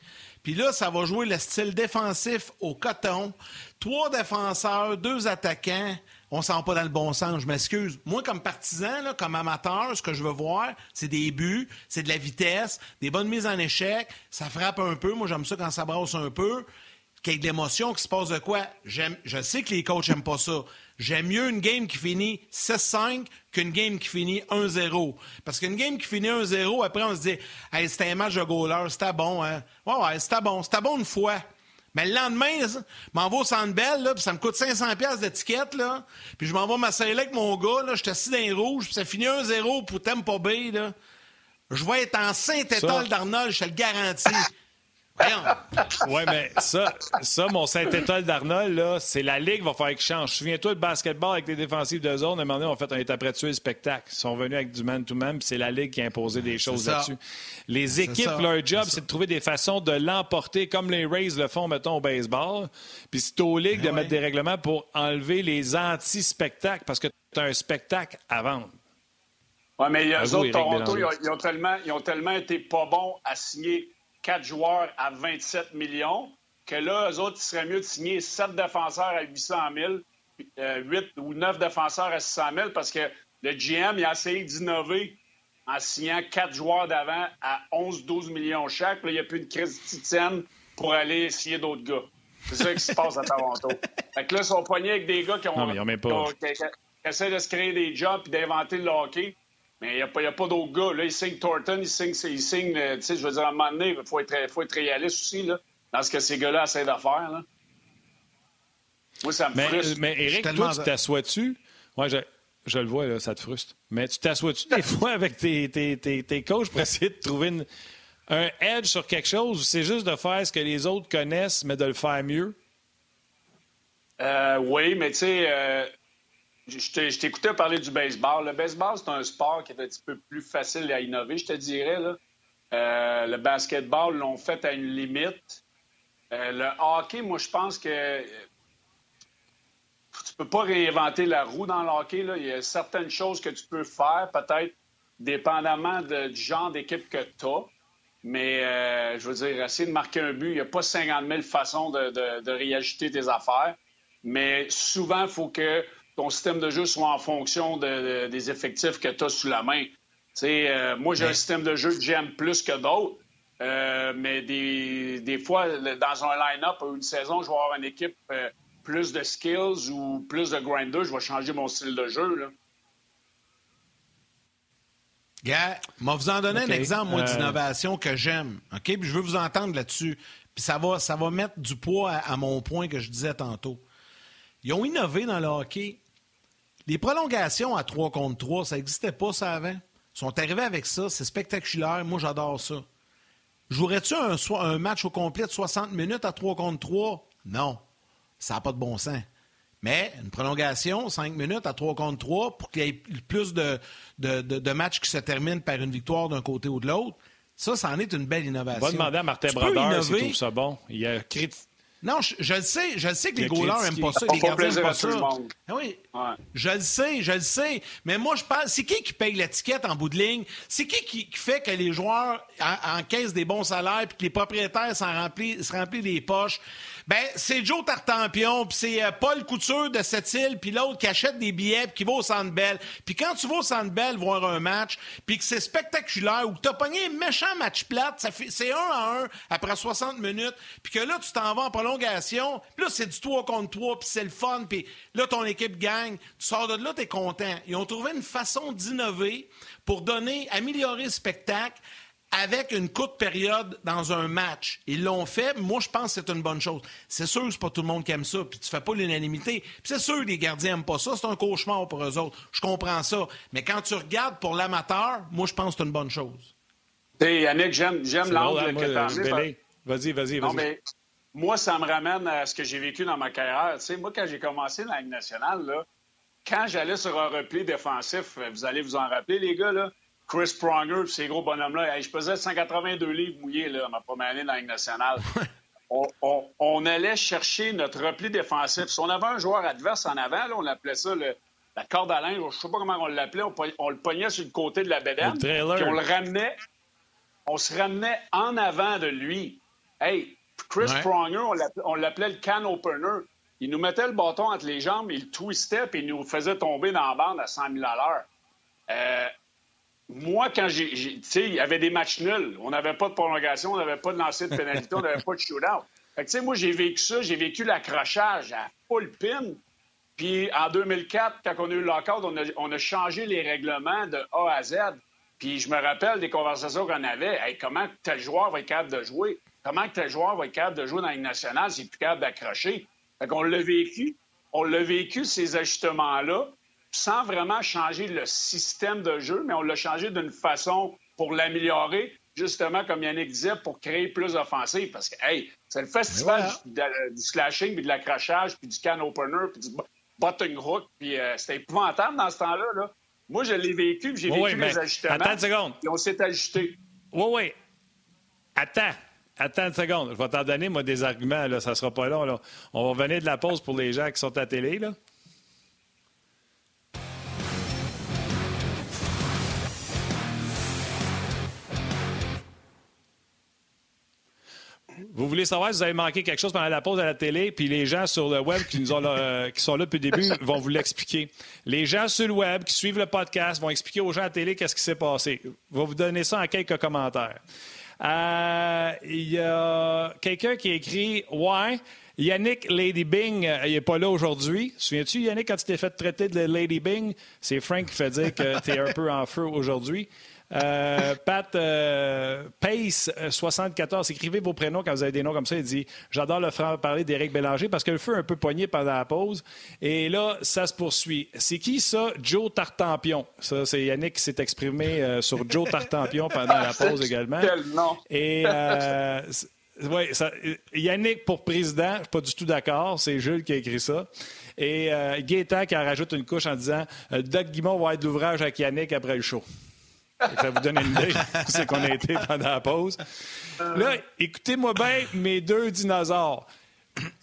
Puis là, ça va jouer le style défensif au coton. Trois défenseurs, deux attaquants on sent pas dans le bon sens. Je m'excuse. Moi, comme partisan, comme amateur, ce que je veux voir, c'est des buts, c'est de la vitesse, des bonnes mises en échec. Ça frappe un peu. Moi, j'aime ça quand ça brasse un peu. Qu'il y ait de l'émotion, qu'il se passe de quoi. Je sais que les coachs n'aiment pas ça. J'aime mieux une game qui finit 6-5 qu'une game qui finit 1-0. Parce qu'une game qui finit 1-0, après, on se dit, hey, c'était un match de goaler, c'était bon, hein. Ouais, ouais, c'était bon. C'était bon une fois. Mais le lendemain, je m'en vais au Centre Bell, là, puis ça me coûte 500 pièces d'étiquette, là. Puis je m'en vais m'asseoir avec mon gars, là, je suis assis dans les rouges, puis ça finit 1-0 pour Tempo Bay, là. Je vais être en Saint-Étoile d'Arnold, je te le garantis. Oui, mais ça, ça mon Saint-Étoile d'Arnold, là, c'est la Ligue va faire qu'il change. Souviens-toi, le basketball avec les défensifs de zone, à un moment donné, on, fait, on est après tuer le spectacle. Ils sont venus avec du man-to-man, puis c'est la Ligue qui a imposé des choses là-dessus. Les équipes, leur job, c'est de trouver des façons de l'emporter, comme les Rays le font, mettons, au baseball. Puis c'est aux Ligues de mettre des règlements pour enlever les anti-spectacles, parce que tu as un spectacle à vendre. Oui, mais eux autres, Toronto, ils ont, tellement, ils ont tellement été pas bons à signer quatre joueurs à 27 millions que là, eux autres, il serait mieux de signer sept défenseurs à 800 000, euh, 8 ou neuf défenseurs à 600 000 parce que le GM, il a essayé d'innover en signant quatre joueurs d'avant à 11-12 millions chaque. Là, il n'y a plus de crise titienne pour aller signer d'autres gars. C'est ça qui se passe à Toronto. Fait que là, ils sont poignés avec des gars qui ont, essaient de se créer des jobs et d'inventer le hockey. Mais il n'y a pas, pas d'autres gars. Là, il signe Thornton, il signe, il signe euh, tu sais, je veux dire, à un moment donné, il faut être, faut être réaliste aussi, là, dans ce que ces gars-là essaient de faire, là. Moi, ça me mais, frustre. Mais Eric, toi, tu t'assois-tu? Ouais, je, je, le vois, là, ça te frustre. Mais tu t'assois-tu des fois avec tes, tes, tes, tes, coachs pour essayer de trouver une, un edge sur quelque chose ou c'est juste de faire ce que les autres connaissent, mais de le faire mieux? Euh, oui, mais tu sais, euh, je t'écoutais parler du baseball. Le baseball, c'est un sport qui est un petit peu plus facile à innover, je te dirais. Là. Euh, le basketball l'ont fait à une limite. Euh, le hockey, moi, je pense que tu peux pas réinventer la roue dans le hockey. Il y a certaines choses que tu peux faire, peut-être dépendamment du genre d'équipe que tu as. Mais euh, je veux dire, essayer de marquer un but, il n'y a pas 50 000 façons de, de, de réajuster tes affaires. Mais souvent, il faut que ton système de jeu soit en fonction des effectifs que tu as sous la main. Euh, moi, j'ai un système de jeu que j'aime plus que d'autres. Euh, mais des, fois, dans un line-up ou une saison, je vais avoir une équipe euh, plus de skills ou plus de grinder, je vais changer mon style de jeu. Là. Gars, moi, vous en donner un exemple, moi, d'innovation que j'aime. OK? Puis je veux vous entendre là-dessus. Puis ça va, ça va mettre du poids à, mon point que je disais tantôt. Ils ont innové dans le hockey les prolongations à 3 contre 3, ça n'existait pas, ça, avant. Ils sont arrivés avec ça, c'est spectaculaire. Moi, j'adore ça. Jouerais-tu un, un, match au complet de 60 minutes à 3 contre 3? Non. Ça n'a pas de bon sens. Mais une prolongation, 5 minutes à 3 contre 3, pour qu'il y ait plus de, de, matchs qui se terminent par une victoire d'un côté ou de l'autre, ça, ça en est une belle innovation. On va demander à Martin Brodeur s'il trouve ça bon. Il a non, je, le sais, je le sais que les goalers n'aiment pas ça, les gardiens n'aiment pas ça. Ah oui, je le sais, je le sais. Mais moi, je pense, c'est qui qui paye l'étiquette en bout de ligne? C'est qui, qui fait que les joueurs encaissent des bons salaires puis que les propriétaires s'en remplissent, se remplissent des poches? Ben, c'est Joe Tartampion, puis c'est euh, Paul Couture de cette île, puis l'autre qui achète des billets, puis qui va au Centre Bell. Puis quand tu vas au Centre Bell voir un match, puis que c'est spectaculaire, ou que t'as pogné un méchant match plate, ça fait, c'est un à un après 60 minutes, puis que là, tu t'en vas en prolongation, puis là, c'est du 3 contre 3, puis c'est le fun, puis là, ton équipe gagne. Tu sors de là, t'es content. Ils ont trouvé une façon d'innover pour donner, améliorer le spectacle avec une courte période dans un match. Ils l'ont fait. Moi, je pense que c'est une bonne chose. C'est sûr que c'est pas tout le monde qui aime ça, puis tu fais pas l'unanimité. Puis c'est sûr que les gardiens n'aiment pas ça. C'est un cauchemar pour eux autres. Je comprends ça. Mais quand tu regardes pour l'amateur, moi, je pense que c'est une bonne chose. Hey, Yannick, j'aime, j'aime l'angle que tu as Vas-y, vas-y, vas-y. mais moi, ça me ramène à ce que j'ai vécu dans ma carrière. Tu sais, moi, quand j'ai commencé dans la Ligue nationale, là, quand j'allais sur un repli défensif, vous allez vous en rappeler, les gars, là, Chris Pronger, ces gros bonhommes-là. je pesais 182 livres mouillés là, ma première année dans la Ligue nationale. on, allait chercher notre repli défensif. Si on avait un joueur adverse en avant, là, on appelait ça la corde à linge. Je ne sais pas comment on l'appelait. On, le pognait sur le côté de la bédaine. Puis on le ramenait. On se ramenait en avant de lui. Hey, Chris Pronger, on l'appelait le can opener. Il nous mettait le bâton entre les jambes, il twistait, puis il nous faisait tomber dans la bande à 100 000 à l'heure. Euh, moi, quand j'ai. Tu sais, il y avait des matchs nuls. On n'avait pas de prolongation, on n'avait pas de lancer de pénalité, on n'avait pas de shootout. Fait que, tu sais, moi, j'ai vécu ça. J'ai vécu l'accrochage à full pin. Puis en 2004, quand on a eu le lockout, on a, on a changé les règlements de A à Z. Puis je me rappelle des conversations qu'on avait. Hey, comment tel joueur va être capable de jouer? Comment tel joueur va être capable de jouer dans une nationale s'il n'est plus capable d'accrocher? Fait qu'on l'a vécu. On l'a vécu, ces ajustements-là sans vraiment changer le système de jeu, mais on l'a changé d'une façon pour l'améliorer. justement, comme Yannick disait, pour créer plus d'offensives. Parce que, hey, c'est le festival du, slashing, puis de l'accrochage, puis du can opener, puis du butting hook, puis euh, c'était épouvantable dans ce temps-là. Là. Moi, je l'ai vécu, j'ai vécu les ajustements. Attends une seconde. Et on s'est ajusté. Oui, oui. Attends. Attends une seconde. Je vais t'en donner, moi, des arguments. Là. Ça sera pas long. Là. On va venir de la pause pour les gens qui sont à la télé. Là. Vous voulez savoir si vous avez manqué quelque chose pendant la pause à la télé, puis les gens sur le web qui, nous ont euh, qui sont là depuis le début vont vous l'expliquer. Les gens sur le web qui suivent le podcast vont expliquer aux gens à la télé qu'est-ce qui s'est passé. Je vais vous donner ça en quelques commentaires. Euh, il y a quelqu'un qui écrit Ouais. Yannick Lady Bing, euh, il n'est pas là aujourd'hui. Souviens-tu, Yannick, quand tu t'es fait traiter de Lady Bing, c'est Frank qui fait dire que tu es un peu en feu aujourd'hui. Euh, Pat euh, Pace 74, écrivez vos prénoms quand vous avez des noms comme ça. Il dit J'adore le frère parler d'Éric Bélanger parce que le feu est un peu poigné pendant la pause. Et là, ça se poursuit. C'est qui ça? Joe Tartampion. Ça, c'est Yannick qui s'est exprimé euh, sur Joe Tartampion pendant la pause également. Quel nom Et. Oui, Yannick pour président, je suis pas du tout d'accord. C'est Jules qui a écrit ça. Et euh, Gaétan qui en rajoute une couche en disant Doug Guimond va être l'ouvrage avec Yannick après le show. Ça vous donne une idée c'est qu'on a été pendant la pause. Là, écoutez-moi bien mes deux dinosaures.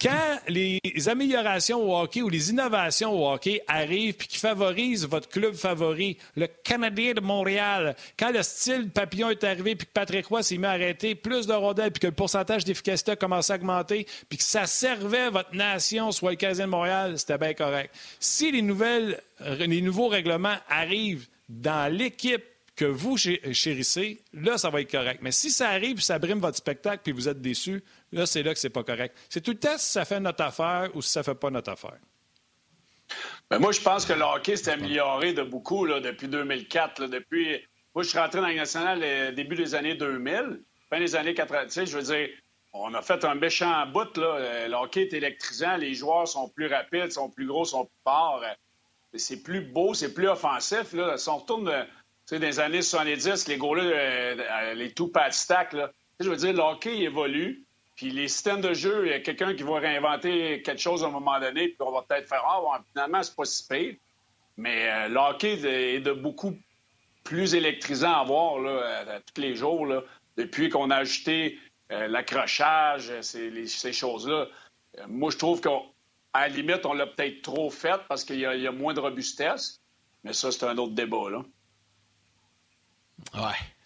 Quand les améliorations au hockey ou les innovations au hockey arrivent puis qui favorisent votre club favori, le Canadien de Montréal, quand le style papillon est arrivé puis que Patrick Roy s'est mis à arrêter plus de rondelles puis que le pourcentage d'efficacité a commencé à augmenter puis que ça servait votre nation, soit le Canadien de Montréal, c'était bien correct. Si les, nouvelles, les nouveaux règlements arrivent dans l'équipe que vous chérissez, là, ça va être correct. Mais si ça arrive, ça brime votre spectacle, puis vous êtes déçu, là, c'est là que c'est pas correct. C'est tout le temps si ça fait notre affaire ou si ça fait pas notre affaire. Ben, moi, je pense que le hockey s'est amélioré de beaucoup là, depuis 2004. depuis... Moi, je suis rentré dans le national au début des années 2000, fin des années 80. je veux dire, on a fait un méchant bout. Là. Le hockey est électrisant, les joueurs sont plus rapides, sont plus gros, sont plus forts. C'est plus beau, c'est plus offensif. Là. Si on retourne dans les années 70, les gars-là, euh, les tout pad stack, là. Je veux dire, le hockey évolue, puis les systèmes de jeu, il y a quelqu'un qui va réinventer quelque chose à un moment donné, puis on va peut-être faire Ah, finalement, c'est pas si pire. Mais euh, est de beaucoup plus électrisant à voir là, tous les jours, là, depuis qu'on a ajouté euh, l'accrochage, ces, ces choses-là. moi, je trouve qu'à la limite, on l'a peut-être trop fait parce qu'il y, y, a moins de robustesse. Mais ça, c'est un autre débat. Là. Ouais.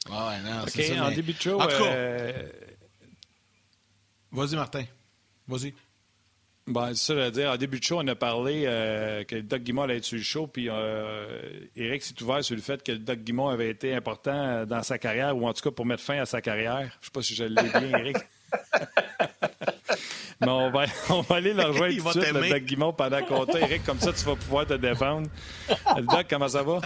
Ouais, non, c'est ça. En début de show. En tout cas, euh... Vas-y, Martin. Vas-y. Ben, c'est ça à dire. En début de show, on a parlé euh, que Doug Guimond allait être sur le show, puis euh, Eric s'est ouvert sur le fait que Doug Guimond avait été important dans sa carrière, ou en tout cas pour mettre fin à sa carrière. Je ne sais pas si je l'ai bien, Eric. Mais on va, on va aller le rejoindre tout de suite, le Doug Guimond, pendant qu'on t'a. Eric, comme ça, tu vas pouvoir te défendre. Doug, comment ça va?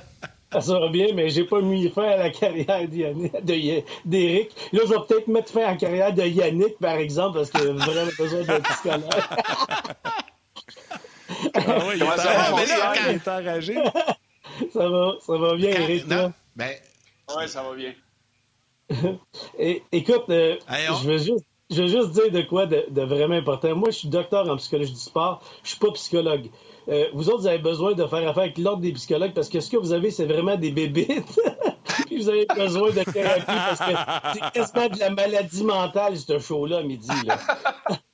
Ça va bien, mais j'ai pas mis fin à la carrière d'Éric. Là, je vais peut-être mettre fin à la carrière de Yannick, par exemple, parce qu'il a vraiment besoin d'un psychologue. ah oui, il est enragé. ça, va, ça va bien, Éric. Ben... Oui, ça va bien. Et, écoute, euh, je veux juste je veux juste dire de quoi de, de, vraiment important. Moi, je suis docteur en psychologie du sport. Je suis pas psychologue. Euh, vous autres, vous avez besoin de faire affaire avec l'ordre des psychologues parce que ce que vous avez, c'est vraiment des bébites. Puis vous avez besoin de thérapie parce que c'est quasiment de la maladie mentale, ce show-là, midi. Là.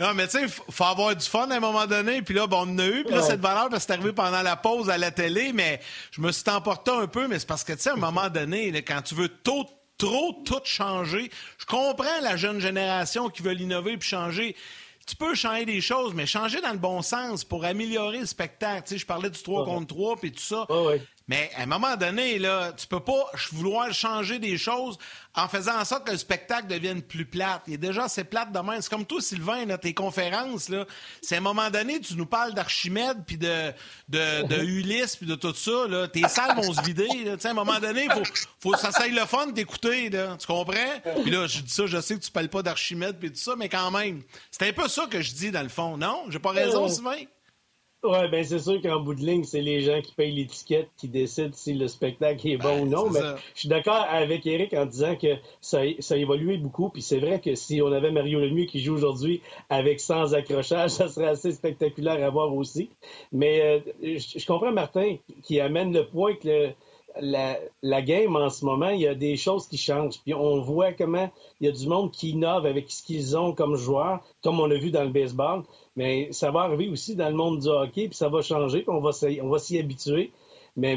non, mais tu sais, il faut avoir du fun à un moment donné. Puis là, bon, on en a eu. Puis là, cette valeur, parce que c'est arrivé pendant la pause à la télé. Mais je me suis emporté un peu. Mais c'est parce que, tu sais, à un moment donné, quand tu veux trop tout changer, je comprends la jeune génération qui veut l'innover puis changer tu peux changer des choses, mais changer dans le bon sens pour améliorer le spectacle. Tu sais, je parlais du 3 contre 3 puis tout ça. Mais à un moment donné, là, tu peux pas vouloir changer des choses en faisant en sorte que le spectacle devienne plus plate. Il est déjà assez plate de même. C'est comme toi, Sylvain, là, tes conférences, là. C'est à un moment donné, tu nous parles d'Archimède, puis de, de, de Ulysse, puis de tout ça, là. Tes salles vont se vider, là. à un moment donné, faut, faut ça soit le fun d'écouter, là. Tu comprends? Puis là, je dis ça, je sais que tu parles pas d'Archimède, puis tout ça, mais quand même. C'est un peu ça que je dis, dans le fond, non? J'ai pas raison, Sylvain? Oui, bien c'est sûr qu'en bout de ligne, c'est les gens qui payent l'étiquette qui décident si le spectacle est bon ou non. Mais je suis d'accord avec Eric en disant que ça, ça a évolué beaucoup. Puis c'est vrai que si on avait Mario Lemieux qui joue aujourd'hui avec sans accrochage, ça serait assez spectaculaire à voir aussi. Mais euh, je, comprends Martin qui amène le point que la, la, game en ce moment, il y a des choses qui changent. Puis on voit comment il y a du monde qui innove avec ce qu'ils ont comme joueurs, comme on a vu dans le baseball. Mais ça va arriver aussi dans le monde du hockey, puis ça va changer, puis on va, on va s'y habituer. Mais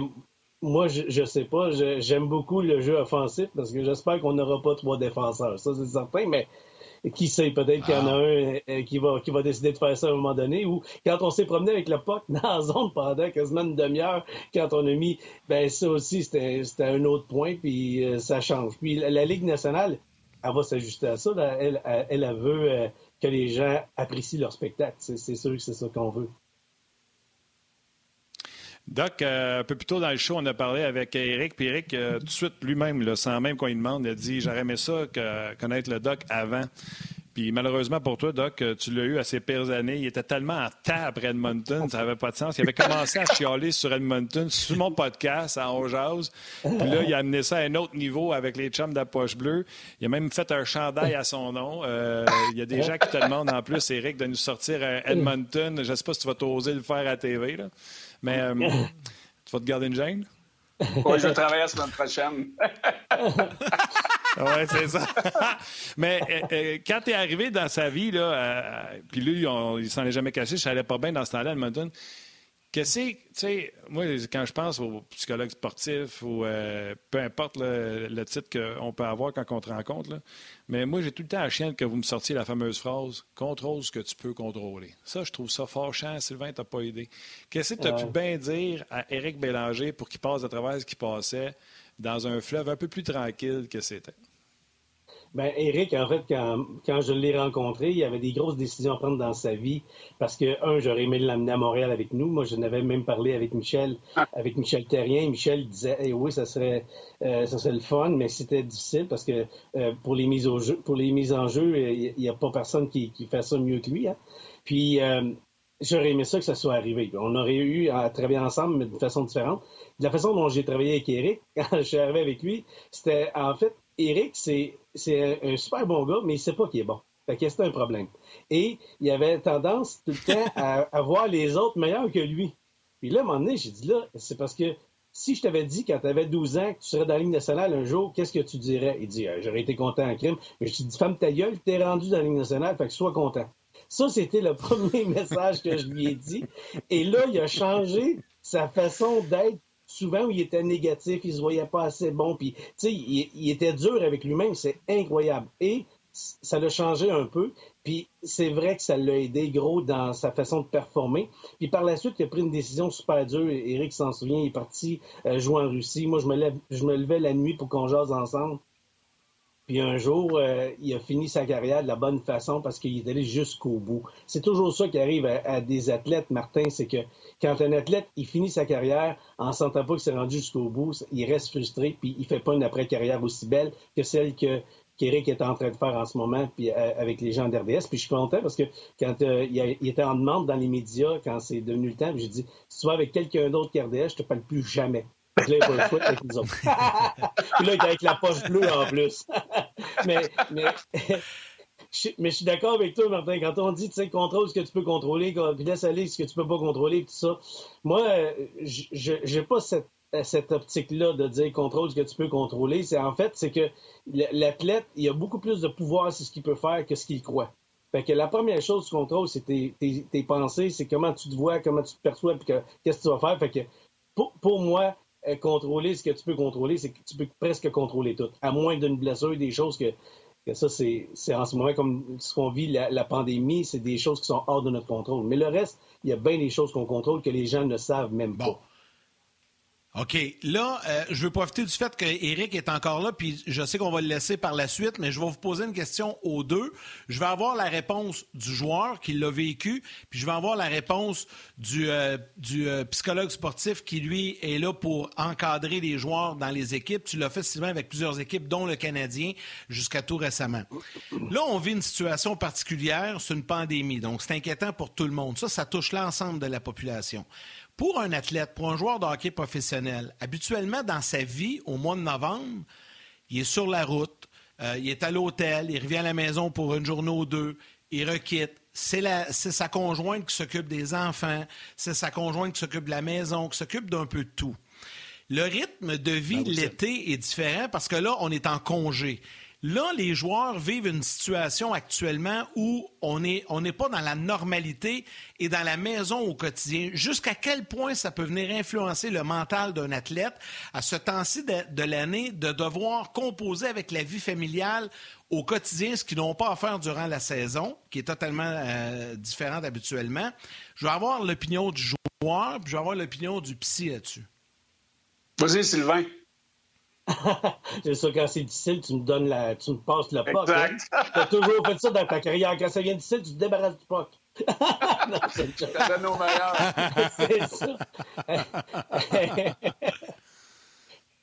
moi, je ne sais pas. J'aime beaucoup le jeu offensif parce que j'espère qu'on n'aura pas trois défenseurs. Ça, c'est certain, mais qui sait, peut-être qu'il y en a ah. un euh, qui va, qui va décider de faire ça à un moment donné. Ou quand on s'est promené avec le POC dans la zone pendant quasiment une demi-heure, quand on a mis, ben ça aussi, c'était un autre point, puis euh, ça change. Puis la, Ligue nationale, elle va s'ajuster à ça. Elle, elle, elle, veut euh, que les gens apprécient leur spectacle. C'est sûr que c'est ça qu'on veut. Doc, euh, un peu plus tôt dans le show, on a parlé avec Eric. Puis Eric, euh, tout de suite, lui-même, sans même qu'on lui demande, il a dit J'aurais aimé ça, connaître le Doc avant. Puis malheureusement pour toi, Doc, tu l'as eu à ses pires années. Il était tellement en après Edmonton, ça n'avait pas de sens. Il avait commencé à chialer sur Edmonton, sur mon podcast, à On Puis là, il a amené ça à un autre niveau avec les chums de la poche bleue. Il a même fait un chandail à son nom. Euh, il y a des gens qui te demandent en plus, Eric, de nous sortir à Edmonton. Je ne sais pas si tu vas t'oser le faire à TV, là. Mais euh, tu vas te garder une gêne? Oui, je vais travailler la semaine prochaine. oui, c'est ça. Mais euh, euh, quand tu es arrivé dans sa vie, là, euh, puis lui, il s'en est jamais caché, ça allait pas bien dans ce temps-là, Edmonton. Qu'est-ce que, tu sais, moi, quand je pense aux psychologues sportifs ou peu importe le, titre qu'on peut avoir quand on te rencontre, mais moi, j'ai tout le temps à chienne que vous me sortiez la fameuse phrase « contrôle ce que tu peux contrôler ». Ça, je trouve ça fort chiant. Sylvain, t'as pas aidé. Qu'est-ce que tu as pu bien dire à Éric Bélanger pour qu'il passe à travers ce qui passait dans un fleuve un peu plus tranquille que c'était? Ben, Eric, en fait, quand, quand je l'ai rencontré, il y avait des grosses décisions à prendre dans sa vie parce que, un, j'aurais aimé l'amener à Montréal avec nous. Moi, je n'avais même parlé avec Michel, ah. avec Michel Terrien. Michel disait, eh oui, ça serait, euh, ça serait le fun, mais c'était difficile parce que euh, pour les mises au jeu, pour les mises en jeu, il n'y a pas personne qui, qui, fait ça mieux que lui. Hein. Puis, euh, j'aurais aimé ça que ça soit arrivé. On aurait eu à travailler ensemble, mais de façon différente. De la façon dont j'ai travaillé avec Eric, quand je suis arrivé avec lui, c'était en fait, Eric, c'est un, super bon gars, mais il sait pas qu'il est bon. Fait que c'est un problème. Et il avait tendance tout le temps à, voir les autres meilleurs que lui. Puis là, à un moment donné, j'ai dit là, c'est parce que si je t'avais dit quand tu avais 12 ans que tu serais dans la ligne nationale un jour, qu'est-ce que tu dirais? Il dit, j'aurais été content en crime. Mais je te dis, femme ta gueule, t'es rendu dans la ligne nationale, fait que sois content. Ça, c'était le premier message que je lui ai dit. Et là, il a changé sa façon d'être souvent il était négatif, il se voyait pas assez bon, puis tu sais, il, était dur avec lui-même, c'est incroyable. Et ça l'a changé un peu, puis c'est vrai que ça l'a aidé gros dans sa façon de performer. Puis par la suite, il a pris une décision super dure. Eric s'en souvient, il est parti euh, jouer en Russie. Moi, je me, lève, je me levais la nuit pour qu'on jase ensemble. Puis un jour, euh, il a fini sa carrière de la bonne façon parce qu'il est allé jusqu'au bout. C'est toujours ça qui arrive à, des athlètes, Martin, c'est que quand un athlète, il finit sa carrière en sentant pas qu'il s'est rendu jusqu'au bout, il reste frustré, puis il fait pas une après-carrière aussi belle que celle que qu'Éric est en train de faire en ce moment puis, euh, avec les gens d'RDS. Puis je suis content parce que quand euh, il, était en demande dans les médias, quand c'est devenu le temps, j'ai dit, si tu vas avec quelqu'un d'autre qu'RDS, je te parle plus jamais. Puis là, il avec nous autres. puis là, il est avec la poche bleue en plus. mais, mais, je, mais je suis d'accord avec toi, Martin. Quand on dit, tu sais, contrôle ce que tu peux contrôler, puis laisse aller ce que tu peux pas contrôler, tout ça. Moi, je n'ai pas cette, cette optique-là de dire contrôle ce que tu peux contrôler. C'est en fait, c'est que l'athlète, il a beaucoup plus de pouvoir sur ce qu'il peut faire que ce qu'il croit. Fait que la première chose que tu contrôles, c'est tes, tes, pensées, c'est comment tu te vois, comment tu te perçois, puis qu'est-ce que tu vas faire. Fait que pour, pour moi, contrôler ce que tu peux contrôler, c'est que tu peux presque contrôler tout, à moins d'une blessure, des choses que, ça, c'est en ce moment comme ce qu'on vit, la, pandémie, c'est des choses qui sont hors de notre contrôle. Mais le reste, il y a bien des choses qu'on contrôle que les gens ne savent même pas. OK. Là, euh, je veux profiter du fait qu'Éric est encore là, puis je sais qu'on va le laisser par la suite, mais je vais vous poser une question aux deux. Je vais avoir la réponse du joueur qui l'a vécu, puis je vais avoir la réponse du, euh, du euh, psychologue sportif qui, lui, est là pour encadrer les joueurs dans les équipes. Tu l'as fait, Sylvain, avec plusieurs équipes, dont le Canadien, jusqu'à tout récemment. Là, on vit une situation particulière, c'est une pandémie, donc c'est inquiétant pour tout le monde. Ça, ça touche l'ensemble de la population. Pour un athlète, pour un joueur de hockey professionnel, habituellement dans sa vie, au mois de novembre, il est sur la route, euh, il est à l'hôtel, il revient à la maison pour une journée ou deux, il requitte. C'est sa conjointe qui s'occupe des enfants, c'est sa conjointe qui s'occupe de la maison, qui s'occupe d'un peu de tout. Le rythme de vie ben l'été est différent parce que là, on est en congé. Là, les joueurs vivent une situation actuellement où on n'est pas dans la normalité et dans la maison au quotidien. Jusqu'à quel point ça peut venir influencer le mental d'un athlète à ce temps-ci de, l'année de devoir composer avec la vie familiale au quotidien, ce qu'ils n'ont pas à faire durant la saison, qui est totalement euh, différente habituellement. Je vais avoir l'opinion du joueur, puis je vais avoir l'opinion du psy là-dessus. Vas-y, Sylvain. C'est ça, quand c'est difficile, tu me donnes la. tu me passes le puck. Hein. Tu as toujours fait ça dans ta carrière. Quand ça vient difficile, tu te débarrasses du puck. non, c'est c'est ça.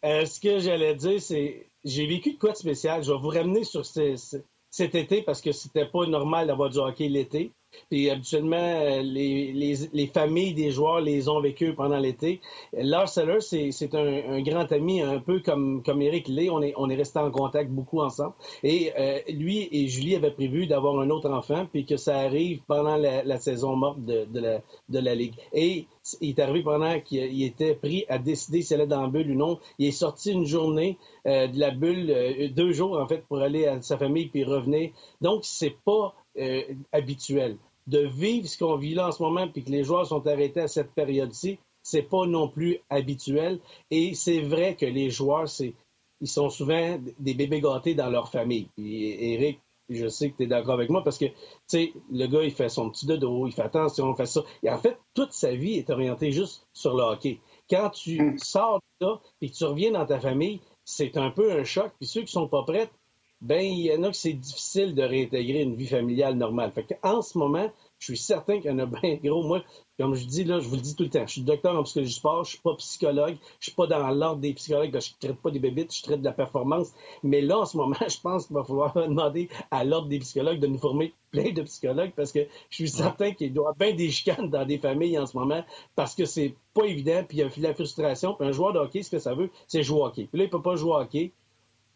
euh, ce que j'allais dire, c'est. J'ai vécu de quoi de spécial. Je vais vous ramener sur cet été parce que c'était pas normal d'avoir du hockey l'été. Puis habituellement, les, les, les, familles des joueurs les ont vécu pendant l'été. Lars Seller, c'est un, grand ami, un peu comme, comme Eric Lay. On est, on est resté en contact beaucoup ensemble. Et euh, lui et Julie avaient prévu d'avoir un autre enfant, puis que ça arrive pendant la, la saison morte de, de, la, de la Ligue. Et il est arrivé pendant qu'il était pris à décider s'il allait dans la bulle ou non. Il est sorti une journée euh, de la bulle, euh, deux jours en fait, pour aller à sa famille puis revenir. Donc, c'est pas euh, habituel. De vivre ce qu'on vit là en ce moment, puis que les joueurs sont arrêtés à cette période-ci, c'est pas non plus habituel. Et c'est vrai que les joueurs, c'est, ils sont souvent des bébés gâtés dans leur famille. Et Eric, je sais que tu es d'accord avec moi parce que, tu sais, le gars, il fait son petit dodo, il fait attention, il fait ça. Et en fait, toute sa vie est orientée juste sur le hockey. Quand tu mm. sors de là et que tu reviens dans ta famille, c'est un peu un choc. Puis ceux qui sont pas prêts, ben il y en a que c'est difficile de réintégrer une vie familiale normale. Fait en ce moment, je suis certain qu'il y en a bien gros. Moi, comme je dis là, je vous le dis tout le temps, je suis docteur en psychologie sport, je suis pas psychologue, je suis pas dans l'ordre des psychologues, je traite pas des bébites, je traite de la performance. Mais là, en ce moment, je pense qu'il va falloir demander à l'ordre des psychologues de nous former plein de psychologues parce que je suis certain qu'il doit bien des chicanes dans des familles en ce moment parce que c'est pas évident, puis il y a la frustration. Puis un joueur de hockey, ce que ça veut, c'est jouer au hockey. Puis là, il peut pas jouer au hockey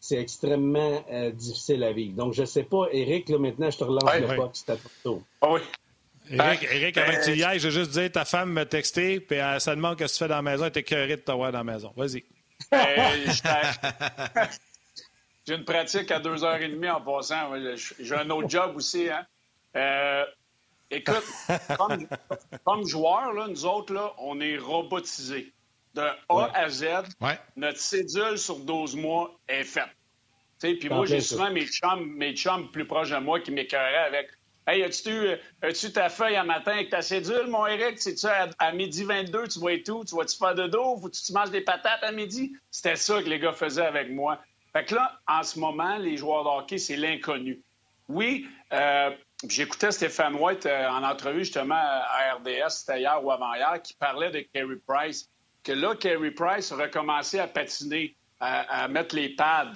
c'est extrêmement euh, difficile à vivre. Donc, je ne sais pas, Eric, là, maintenant, je te relance le ouais. c'est à ton Ah oui. Eric, avant que tu y ailles, je veux juste dire, ta femme m'a texté, puis elle, ça demande ce que tu fais dans la maison, elle était curée de t'avoir dans la maison. Vas-y. J'ai une pratique à 2h30 en passant. J'ai un autre job aussi. Hein. Euh, écoute, comme, joueur, là, nous autres, là, on est robotisés de A à Z, notre cédule sur 12 mois est faite. Puis moi, j'ai souvent mes chums, mes chums plus proches de moi qui m'écœuraient avec Hey, as-tu, as-tu ta feuille à matin? Avec ta cédule, mon Eric? C'est-tu à, midi 22, tu vois tout? Tu vas-tu faire de dos? Faut-tu tu manges des patates à midi? C'était ça que les gars faisaient avec moi. Fait que là, en ce moment, les joueurs de hockey, c'est l'inconnu. Oui, euh, j'écoutais Stéphane White euh, en entrevue justement à RDS, c'était hier ou avant-hier, qui parlait de Carey Price que là, Carey Price a recommencé à patiner, à, mettre les pads.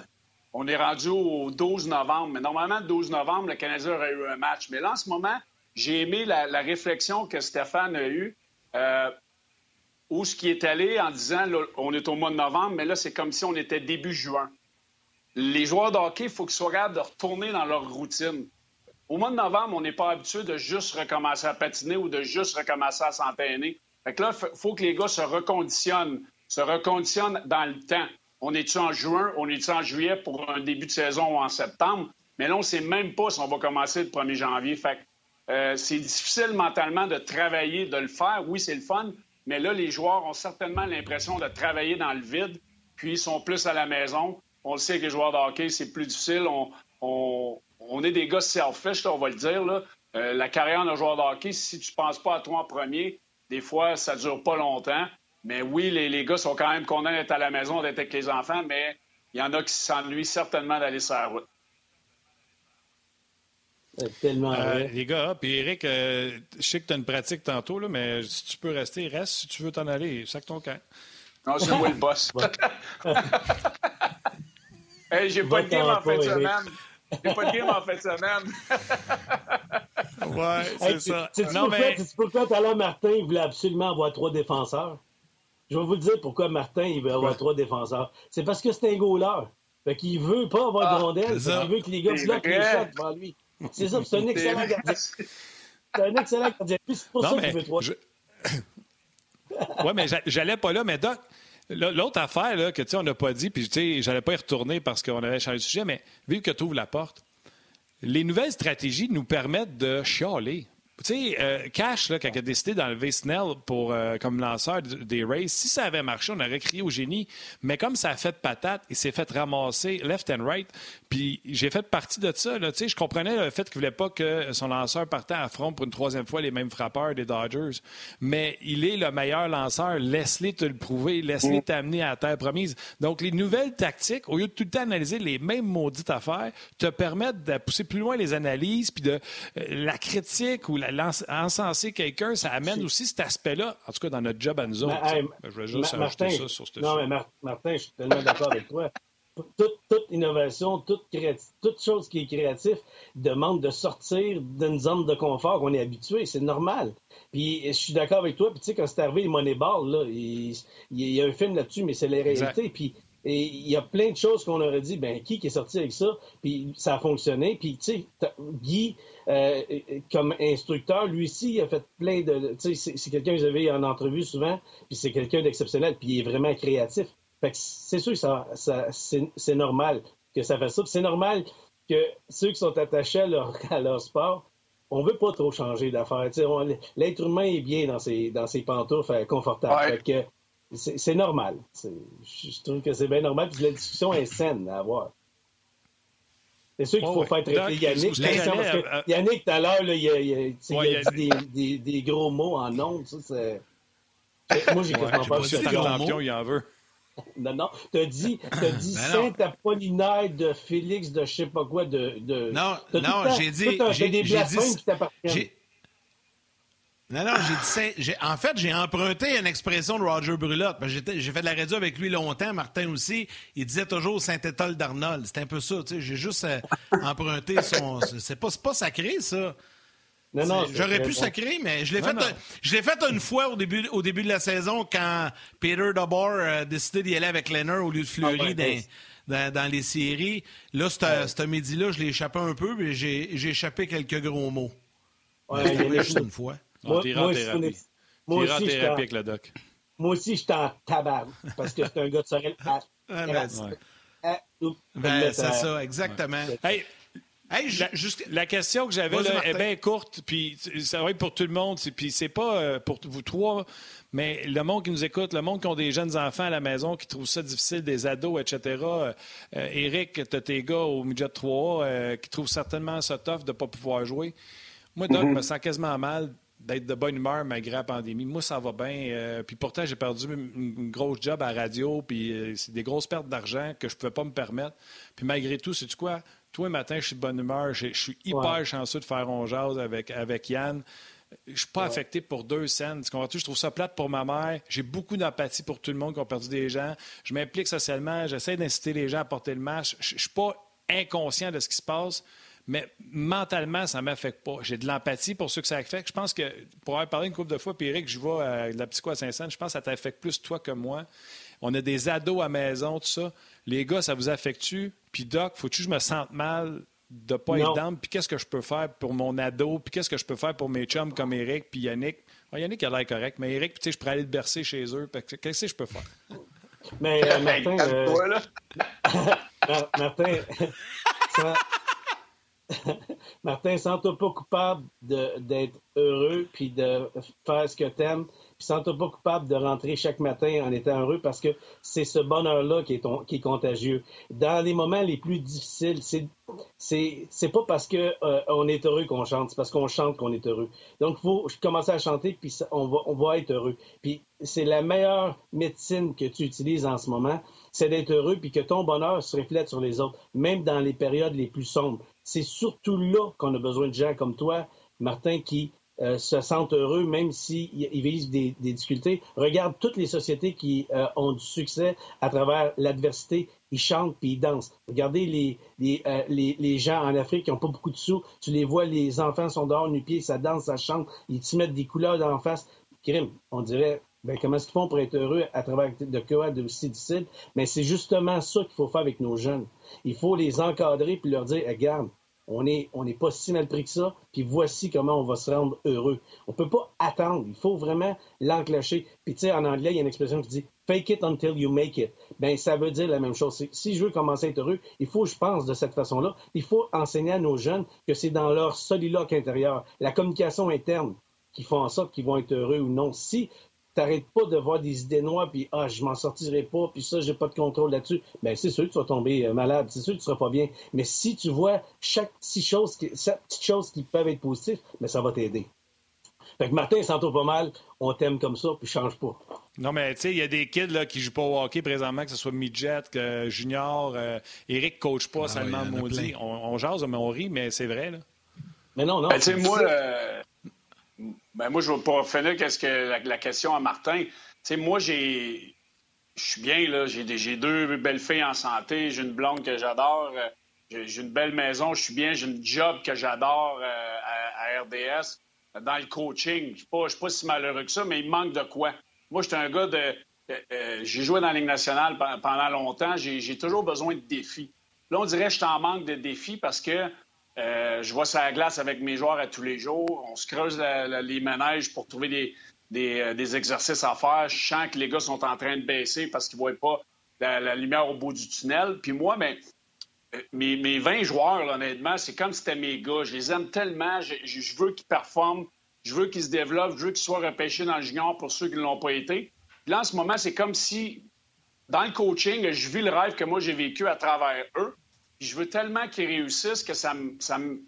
On est rendu au 12 novembre, mais normalement, le 12 novembre, le Canadien aurait eu un match. Mais là, en ce moment, j'ai aimé la, réflexion que Stéphane a eue, euh, où ce qui est allé en disant, on est au mois de novembre, mais là, c'est comme si on était début juin. Les joueurs de il faut qu'ils soient capables de retourner dans leur routine. Au mois de novembre, on n'est pas habitué de juste recommencer à patiner ou de juste recommencer à s'entraîner. Fait que là, il faut que les gars se reconditionnent, se reconditionnent dans le temps. On est-tu en juin, on est-tu en juillet pour un début de saison ou en septembre? Mais là, on ne sait même pas si on va commencer le 1er janvier. Fait euh, c'est difficile mentalement de travailler, de le faire. Oui, c'est le fun, mais là, les joueurs ont certainement l'impression de travailler dans le vide, puis ils sont plus à la maison. On sait que les joueurs de hockey, c'est plus difficile. On, est des gars selfish, on va le dire. Là. Euh, la carrière d'un joueur de hockey, si tu ne penses pas à toi en premier, des fois, ça ne dure pas longtemps. Mais oui, les, les, gars sont quand même contents d'être à la maison, d'être avec les enfants, mais il y en a qui s'ennuient certainement d'aller sur la route. Tellement euh, les gars, puis Eric, euh, je sais que tu as une pratique tantôt, là, mais si tu peux rester, reste. Si tu veux t'en aller, sac ton camp. Non, c'est moi le boss. hey, j'ai pas de game en fin de semaine. J'ai pas de game en fin de semaine. ouais, c'est ça. Non, mais... pourquoi tout à l'heure, Martin, il voulait absolument avoir trois défenseurs? Je vais vous le dire pourquoi Martin, il veut avoir trois défenseurs. C'est parce que c'est un goaler. Fait qu'il veut pas avoir de ah, rondelle. Il veut que les gars bloquent les shots devant lui. C'est ça, c'est un excellent gardien. C'est un excellent gardien. C'est pour ça qu'il veut trois. oui, mais j'allais pas là, mais Doc, l'autre affaire là, que on n'a pas dit, puis tu sais, j'allais pas y retourner parce qu'on avait changé de sujet, mais vu que tu ouvres la porte, les nouvelles stratégies nous permettent de chialer. Tu sais, euh, Cash, là, quand il a décidé d'enlever Snell pour, euh, comme lanceur des races, si ça avait marché, on aurait crié au génie. Mais comme ça a fait patate, il s'est fait ramasser left and right. Puis j'ai fait partie de ça. Là, je comprenais le fait qu'il ne voulait pas que son lanceur partait à front pour une troisième fois les mêmes frappeurs des Dodgers. Mais il est le meilleur lanceur. Laisse-les te le prouver. Laisse-les mm. t'amener à la terre promise. Donc, les nouvelles tactiques, au lieu de tout le temps analyser les mêmes maudites affaires, te permettent de pousser plus loin les analyses, puis de euh, la critique ou la encenser quelqu'un, ça amène aussi cet aspect-là, en tout cas dans notre job à nous autres. Ben, je vais juste Martin, ça sur ce Non, mais Martin, je suis tellement d'accord avec toi. Toute, innovation, toute, toute chose qui est créative demande de sortir d'une zone de confort qu'on est habitué. C'est normal. Puis je suis d'accord avec toi. Puis tu sais, quand c'est arrivé Moneyball, là, il, il, y a un film là-dessus, mais c'est la réalité. Puis et il y a plein de choses qu'on aurait dit, ben qui, qui est sorti avec ça, puis ça a fonctionné. Puis tu sais, Guy, euh, comme instructeur, lui aussi, il a fait plein de. Tu sais, c'est quelqu'un que j'avais en entrevue souvent, puis c'est quelqu'un d'exceptionnel, puis il est vraiment créatif. Fait que c'est sûr que ça, c'est normal que ça fasse ça. c'est normal que ceux qui sont attachés à leur, à leur sport, on veut pas trop changer d'affaires. L'être humain est bien dans ses, dans ses pantoufles confortables. Fait que, c'est normal. Je trouve que c'est bien normal. Puis la discussion est saine à avoir. C'est sûr qu'il faut faire traiter Yannick. parce que Yannick, tout à l'heure, il, a, il a dit des, des, gros mots en ondes. moi, j'ai quasiment pas Si le champion, il en veut. Non, non. T'as dit, as dit Saint-Apollinaire de Félix de je sais pas quoi. De, de... Non, non, j'ai dit. J'ai des blasphèmes qui t'appartiennent. Non, non, j'ai dit En fait, j'ai emprunté une expression de Roger Brulotte. J'ai fait de la radio avec lui longtemps, Martin aussi. Il disait toujours Saint-Étoile d'Arnold. C'est un peu ça, tu sais. J'ai juste euh, emprunté son. C'est pas, pas sacré, ça. Non, non. J'aurais pu sacrer, mais je l'ai fait, je l'ai fait une fois au début, au début de la saison quand Peter DeBoer a décidé d'y aller avec Leonard au lieu de Fleury ah, dans, les séries. Là, ce midi-là, je l'ai échappé un peu, mais j'ai échappé quelques gros mots. Ouais, juste une fois. On moi, en thérapie. Moi aussi, thérapie avec le doc. Moi aussi, j'étais en tabac parce que c'est un gars de Sorel. Ah, ben, ben, c'est ça, exactement. Hey, Hey, juste... La question que j'avais est bien courte, puis ça va être pour tout le monde, puis c'est pas euh, pour vous trois, mais le monde qui nous écoute, le monde qui ont des jeunes enfants à la maison, qui trouvent ça difficile, des ados, etc. Euh, Eric, tu as tes gars au midget 3 euh, qui trouvent certainement ça tough de ne pas pouvoir jouer. Moi, Doc, je me sens quasiment mal d'être de bonne humeur malgré la pandémie. Moi, ça va bien. Euh, puis pourtant, j'ai perdu une, grosse job à la radio, puis euh, c'est des grosses pertes d'argent que je ne pouvais pas me permettre. Puis malgré tout, sais-tu quoi? Toi, matin, je suis de bonne humeur. Je suis hyper chanceux de faire jazz avec, avec Yann. Je ne suis pas affecté pour deux scènes. Je trouve ça plate pour ma mère. J'ai beaucoup d'empathie pour tout le monde qui a perdu des gens. Je m'implique socialement. J'essaie d'inciter les gens à porter le masque. Je ne suis pas inconscient de ce qui se passe. Mais mentalement, ça ne m'affecte pas. J'ai de l'empathie pour ceux que ça affecte. Je pense que, pour avoir parlé une couple de fois, puis Eric, je vois à la psycho à Saint-Saëns, je pense que ça t'affecte plus toi que moi. On a des ados à maison, tout ça. Les gars, ça vous affecte-tu? Puis Doc, faut-tu que je me sente mal de ne pas être dans? Puis qu'est-ce que je peux faire pour mon ado? Puis qu'est-ce que je peux faire pour mes chums comme Eric puis Yannick? Yannick a l'air correct, mais Eric, tu sais, je pourrais aller te bercer chez eux. Qu'est-ce que je peux faire? Mais euh, Martin, euh... Martin, Martin, sens-toi pas coupable d'être heureux puis de faire ce que t'aimes puis sens-toi pas coupable de rentrer chaque matin en étant heureux parce que c'est ce bonheur-là qui est, qui est contagieux. Dans les moments les plus difficiles, c'est pas parce que euh, on est heureux qu'on chante, c'est parce qu'on chante qu'on est heureux. Donc faut commencer à chanter puis on va on va être heureux. Puis c'est la meilleure médecine que tu utilises en ce moment, c'est d'être heureux puis que ton bonheur se reflète sur les autres, même dans les périodes les plus sombres. C'est surtout là qu'on a besoin de gens comme toi, Martin, qui euh, se sentent heureux même s'ils vivent des, difficultés. Regarde toutes les sociétés qui euh, ont du succès à travers l'adversité. Ils chantent puis ils dansent. Regardez les, les, euh, les, les, gens en Afrique qui n'ont pas beaucoup de sous. Tu les vois, les enfants sont dehors nu pied, ça danse, ça chante. Ils te mettent des couleurs d'en face. Crime, on dirait ben, comment est-ce qu'ils font pour être heureux à travers de quoi de aussi difficile? Mais c'est justement ça qu'il faut faire avec nos jeunes. Il faut les encadrer puis leur dire, regarde, on n'est on pas si mal pris que ça, puis voici comment on va se rendre heureux. On ne peut pas attendre, il faut vraiment l'enclencher. Puis tu sais, en anglais, il y a une expression qui dit fake it until you make it. Ben ça veut dire la même chose. Si je veux commencer à être heureux, il faut, je pense, de cette façon-là, il faut enseigner à nos jeunes que c'est dans leur soliloque intérieur, la communication interne qui font en sorte qu'ils vont être heureux ou non. Si t'arrêtes pas de voir des idées noires, puis ah, je m'en sortirai pas, puis ça, j'ai pas de contrôle là-dessus, bien, c'est sûr que tu vas tomber euh, malade, c'est sûr que tu seras pas bien. Mais si tu vois chaque petite chose qui, chaque petite chose qui peut être positive, bien, ça va t'aider. Fait que Martin, s'entoure pas mal, on t'aime comme ça, puis change pas. Non, mais tu sais, il y a des kids là, qui jouent pas au hockey présentement, que ce soit midget, que junior. Euh, Eric coach pas ah, seulement maudit. On, on, jase, mais on rit, mais c'est vrai. Là. Mais non, non. Ben, tu sais, moi, euh, ben moi, je vais pas finir qu'est-ce que la, question à Martin. Tu sais, moi, j'ai. Je suis bien, là. J'ai deux belles filles en santé. J'ai une blonde que j'adore. Euh, j'ai une belle maison. Je suis bien. J'ai une job que j'adore euh, à, RDS. Dans le coaching. Je ne suis, pas si malheureux que ça, mais il manque de quoi. Moi, j'étais un gars de. Euh, j'ai joué dans la Ligue nationale pendant longtemps. J'ai toujours besoin de défis. Là, on dirait que je suis en manque de défis parce que euh, je vois ça à la glace avec mes joueurs à tous les jours. On se creuse les manèges pour trouver euh, des, exercices à faire. Je sens que les gars sont en train de baisser parce qu'ils ne voient pas la, lumière au bout du tunnel. Puis moi, mais, euh, mes, 20 joueurs, honnêtement, c'est comme si c'était mes gars. Je les aime tellement. Je, veux qu'ils performent. Je veux qu'ils se développent. Je veux qu'ils soient repêchés dans le junior pour ceux qui ne l'ont pas été. Puis là, en ce moment, c'est comme si, dans le coaching, je vis le rêve que moi, j'ai vécu à travers eux je veux tellement qu'ils réussissent que ça me,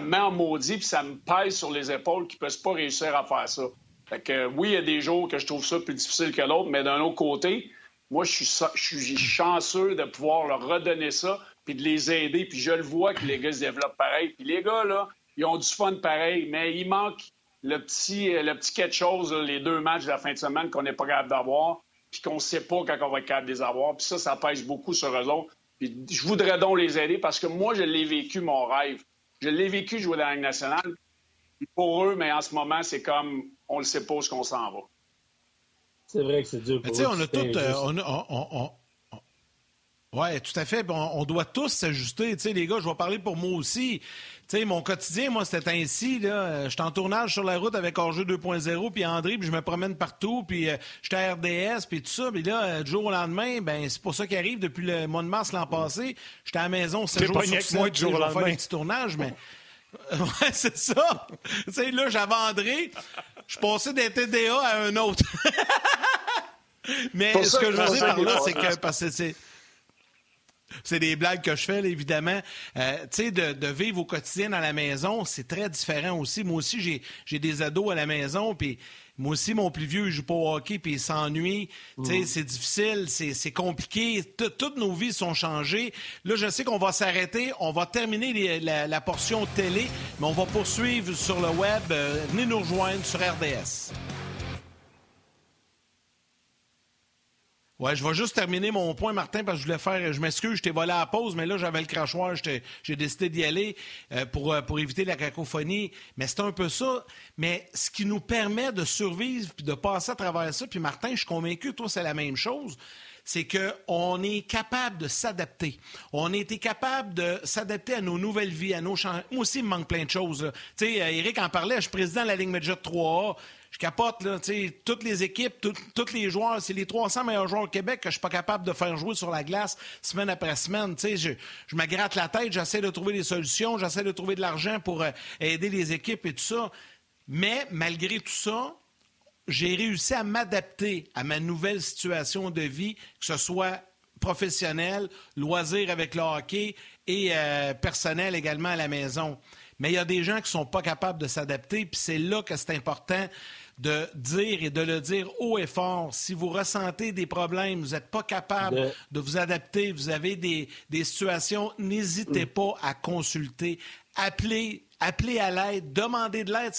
met en maudit puis ça me pèse sur les épaules qu'ils ne peuvent pas réussir à faire ça. Fait que, oui, il y a des jours que je trouve ça plus difficile que l'autre, mais d'un autre côté, moi, je suis, je suis chanceux de pouvoir leur redonner ça puis de les aider. Puis je le vois que les gars se développent pareil. Puis les gars, là, ils ont du fun pareil, mais il manque le petit, le petit quelque chose, les deux matchs de la fin de semaine qu'on n'est pas capable d'avoir, puis qu'on ne sait pas quand on va être capable de les avoir. Puis ça, ça pèse beaucoup sur eux autres je voudrais donc les aider parce que moi, je l'ai vécu, mon rêve. Je l'ai vécu jouer dans la Ligue nationale. pour eux, mais en ce moment, c'est comme on ne sait pas où qu'on s'en va. C'est vrai que c'est dur pour eux. On a tout. Euh, oui, tout à fait. on doit tous s'ajuster. Tu sais, les gars, je vais parler pour moi aussi. Tu sais, mon quotidien, moi, c'était ainsi. Là. Je suis en tournage sur la route avec Orgeux 2.0, puis André, puis je me promène partout, puis euh, j'étais à RDS, puis tout ça. Puis là, euh, du jour au lendemain, ben c'est pour ça qui arrive depuis le mois de mars l'an passé. J'étais à la maison 7 jours sur 7. Moi, du jour au lendemain. faire des petits tournages, mais... ouais, c'est ça. tu sais, là, j'avais André. Je passais d'un TDA à un autre. mais ce que je veux dire par là, c'est que... Parce que c'est c'est des blagues que je fais, évidemment. Euh, tu sais, de, vivre au quotidien dans la maison, c'est très différent aussi. Moi aussi, j'ai des ados à la maison, puis moi aussi, mon plus vieux, il joue pas au hockey, puis il s'ennuie. Tu sais, mm. c'est difficile, c'est compliqué. Toutes nos vies sont changées. Là, je sais qu'on va s'arrêter. On va terminer la, portion télé, mais on va poursuivre sur le web. Euh, venez nous rejoindre sur RDS. Ouais, je vais juste terminer mon point, Martin, parce que je voulais faire. Je m'excuse, je t'ai volé à la pause, mais là, j'avais le crachoir, j'ai décidé d'y aller euh, pour, euh, pour éviter la cacophonie. Mais c'est un peu ça. Mais ce qui nous permet de survivre puis de passer à travers ça, puis Martin, je suis convaincu, toi, c'est la même chose c'est qu'on est capable de s'adapter. On a été capable de s'adapter à nos nouvelles vies, à nos changements. Moi aussi, il me manque plein de choses. Tu sais, Eric en parlait, je suis président de la Ligue Major 3A je capote, là, toutes les équipes, tous les joueurs, c'est les 300 meilleurs joueurs au Québec que je suis pas capable de faire jouer sur la glace semaine après semaine. Je, je me gratte la tête, j'essaie de trouver des solutions, j'essaie de trouver de l'argent pour euh, aider les équipes et tout ça. Mais malgré tout ça, j'ai réussi à m'adapter à ma nouvelle situation de vie, que ce soit professionnel, loisir avec le hockey et euh, personnel également à la maison. Mais il y a des gens qui ne sont pas capables de s'adapter, puis c'est là que c'est important de dire et de le dire haut et fort. Si vous ressentez des problèmes, vous n'êtes pas capable de... vous adapter, vous avez des, des situations, n'hésitez mm. pas à consulter. Appelez appelez à l'aide, demandez de l'aide.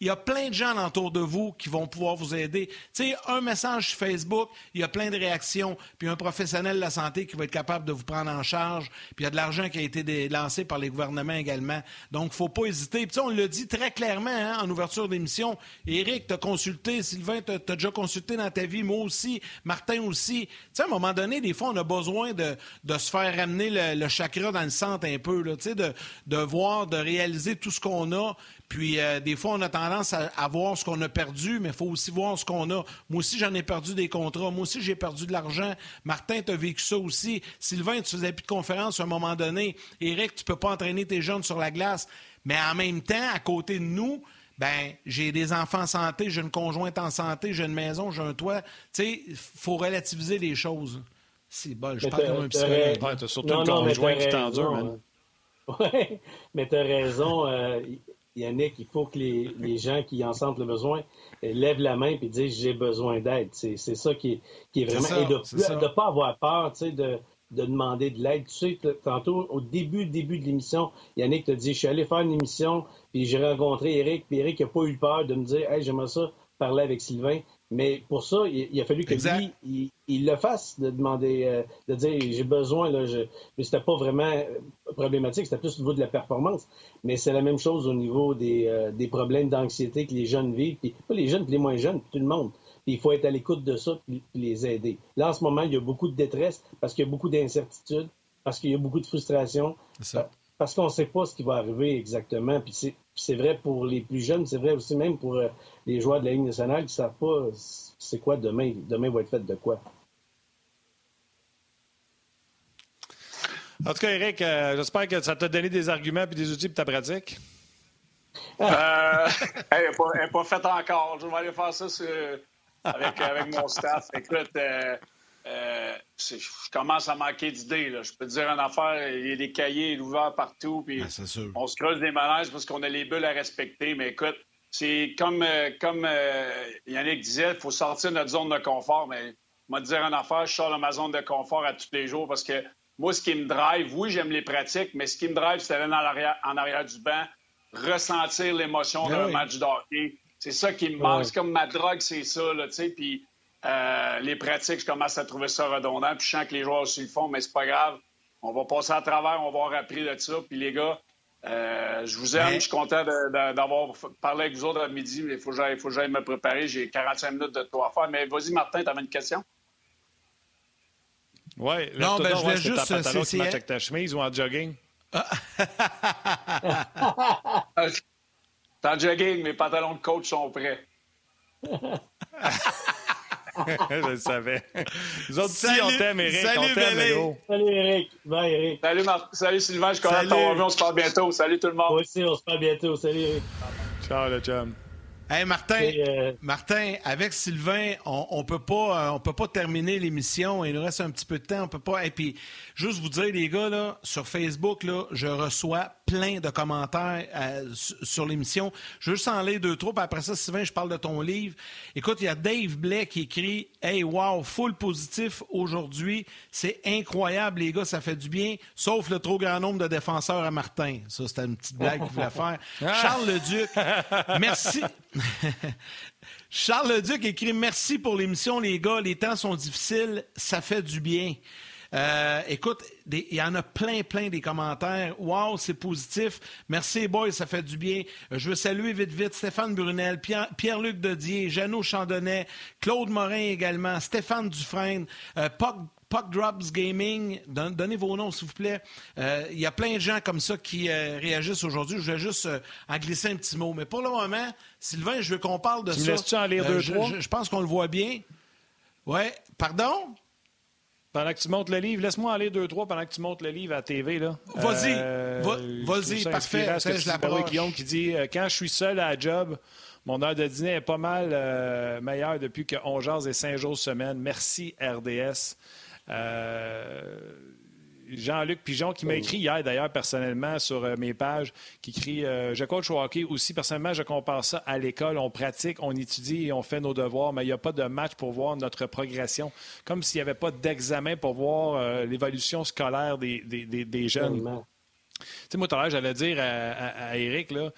Il y a plein de gens autour de vous qui vont pouvoir vous aider. Tu sais, un message sur Facebook, il y a plein de réactions, puis un professionnel de la santé qui va être capable de vous prendre en charge, puis il y a de l'argent qui a été lancé par les gouvernements également. Donc, il ne faut pas hésiter. Puis on le dit très clairement hein, en ouverture d'émission. Éric, t'as consulté, Sylvain, t'as as déjà consulté dans ta vie, moi aussi, Martin aussi. Tu sais, à un moment donné, des fois, on a besoin de, se faire ramener le, chakra dans le centre un peu, tu sais, de voir, de réaliser tout ce qu'on a. Puis euh, des fois, on a tendance à, voir ce qu'on a perdu, mais il faut aussi voir ce qu'on a. Moi aussi, j'en ai perdu des contrats. Moi aussi, j'ai perdu de l'argent. Martin, tu as vécu ça aussi. Sylvain, tu faisais plus de conférences à un moment donné. Éric, tu peux pas entraîner tes jeunes sur la glace. Mais en même temps, à côté de nous, ben j'ai des enfants en santé, j'ai une conjointe en santé, j'ai une maison, j'ai un toit. Tu sais, il faut relativiser les choses. C'est bon, je parle comme un psychologue. Ouais, surtout une conjointe qui t'endure, Oui, mais tu as raison, euh, Yannick. Il faut que les, gens qui en sentent le besoin euh, lèvent la main et disent j'ai besoin d'aide. C'est ça qui est, est vraiment. et de ne pas avoir peur de, de demander de l'aide. Tu sais, tantôt, au début, début de l'émission, Yannick t'a dit je suis allé faire une émission, puis j'ai rencontré Eric, puis Eric n'a pas eu peur de me dire hey, j'aimerais ça parler avec Sylvain. Mais pour ça, il, a fallu que lui, il, le fasse, de demander, euh, de dire j'ai besoin. Là, je... Mais c'était pas vraiment euh, problématique, c'était plus au niveau de la performance. Mais c'est la même chose au niveau des, euh, des problèmes d'anxiété que les jeunes vivent, puis pas les jeunes, puis les moins jeunes, puis tout le monde. Puis il faut être à l'écoute de ça, puis, les aider. Là, en ce moment, il y a beaucoup de détresse parce qu'il y a beaucoup d'incertitudes, parce qu'il y a beaucoup de frustration. Parce qu'on ne sait pas ce qui va arriver exactement. Puis c'est vrai pour les plus jeunes, c'est vrai aussi même pour les joueurs de la Ligue nationale qui ne savent pas c'est quoi demain. Demain va être fait de quoi. En tout cas, Eric, euh, j'espère que ça t'a donné des arguments et des outils pour ta pratique. Euh, elle n'est pas, faite encore. Je vais aller faire ça avec, avec, mon staff. Écoute, euh, je commence à manquer d'idées. Je peux te dire une affaire, il y a des cahiers ouverts partout. Puis ben, on se creuse des malaises parce qu'on a les bulles à respecter. Mais écoute, c'est comme, euh, comme euh, Yannick disait, il faut sortir de notre zone de confort. Mais moi, dire une affaire, je sors de ma zone de confort à tous les jours parce que moi, ce qui me drive, oui, j'aime les pratiques, mais ce qui me drive, c'est aller en arrière, en arrière du banc, ressentir l'émotion ben d'un match de hockey. C'est ça qui me manque. C'est comme ma drogue, c'est ça, tu sais. Puis euh, les pratiques, je commence à trouver ça redondant. Puis je sens que les joueurs aussi le font, mais c'est pas grave. On va passer à travers, on va avoir appris de ça. Puis les gars, euh, je vous aime, je suis content d'avoir parlé avec vous autres à midi, mais il faut que j'aille me préparer. J'ai 45 minutes de toi à faire. Mais vas-y, Martin, tu avais une question? Oui, non, ben, je voulais juste. Ta pantalon qui avec ta chemise ou en jogging? en jogging, mes pantalons de coach sont prêts. je le savais. Nous autres aussi, on t'aime, Eric. Salut, on t'aime, Vélo. Salut, Eric. Bye, Eric. Salut, Mar Salut Sylvain. Je suis content de On se parle bientôt. Salut, tout le monde. Moi aussi, on se parle bientôt. Salut, Eric. Ciao, le chum. Hey Martin, euh, Martin, avec Sylvain, on, on peut pas, euh, on peut pas terminer l'émission. Il nous reste un petit peu de temps. On peut pas. Et puis, juste vous dire, les gars, là, sur Facebook, là, je reçois plein de commentaires euh, sur l'émission. Je veux juste en lire deux, trois. Puis après ça, Sylvain, je parle de ton livre. Écoute, il y a Dave Blais qui écrit Hey, wow, full positif aujourd'hui. C'est incroyable, les gars, ça fait du bien. Sauf le trop grand nombre de défenseurs à Martin. Ça, c'était une petite blague qu'il voulait faire. Charles Leduc, merci. Charles Leduc écrit Merci pour l'émission, les gars. Les temps sont difficiles, ça fait du bien. Euh, écoute, il y en a plein, plein des commentaires. Wow, c'est positif. Merci, boys, ça fait du bien. Euh, je veux saluer vite, vite Stéphane Brunel, Pierre-Luc Dodier, Jeannot Chandonnet, Claude Morin également, Stéphane Dufresne, euh, Puck Drops Gaming, donnez vos noms, s'il vous plaît. Il y a plein de gens comme ça qui réagissent aujourd'hui. Je vais juste en glisser un petit mot. Mais pour le moment, Sylvain, je veux qu'on parle de tu ça. tu en lire deux, je, je, pense qu'on le voit bien. Ouais. Pardon? Pendant que tu montes le livre, laisse-moi aller deux, trois pendant que tu montes le livre à la TV. Vas-y, euh, vas-y, parfait. C'est la parole. qui dit euh, Quand je suis seul à la job, Mon heure de dîner est pas mal euh, meilleure depuis que 11 jours et 5 jours semaine. Merci, RDS. Euh, Jean-Luc Pigeon qui m'a écrit hier d'ailleurs personnellement sur euh, mes pages, qui écrit Je coach au hockey aussi. Personnellement, je compare ça à l'école. On pratique, on étudie et on fait nos devoirs, mais il n'y a pas de match pour voir notre progression. Comme s'il n'y avait pas d'examen pour voir l'évolution scolaire des, des, jeunes. Tu sais, moi, tout à l'heure, j'allais dire à, Eric, là,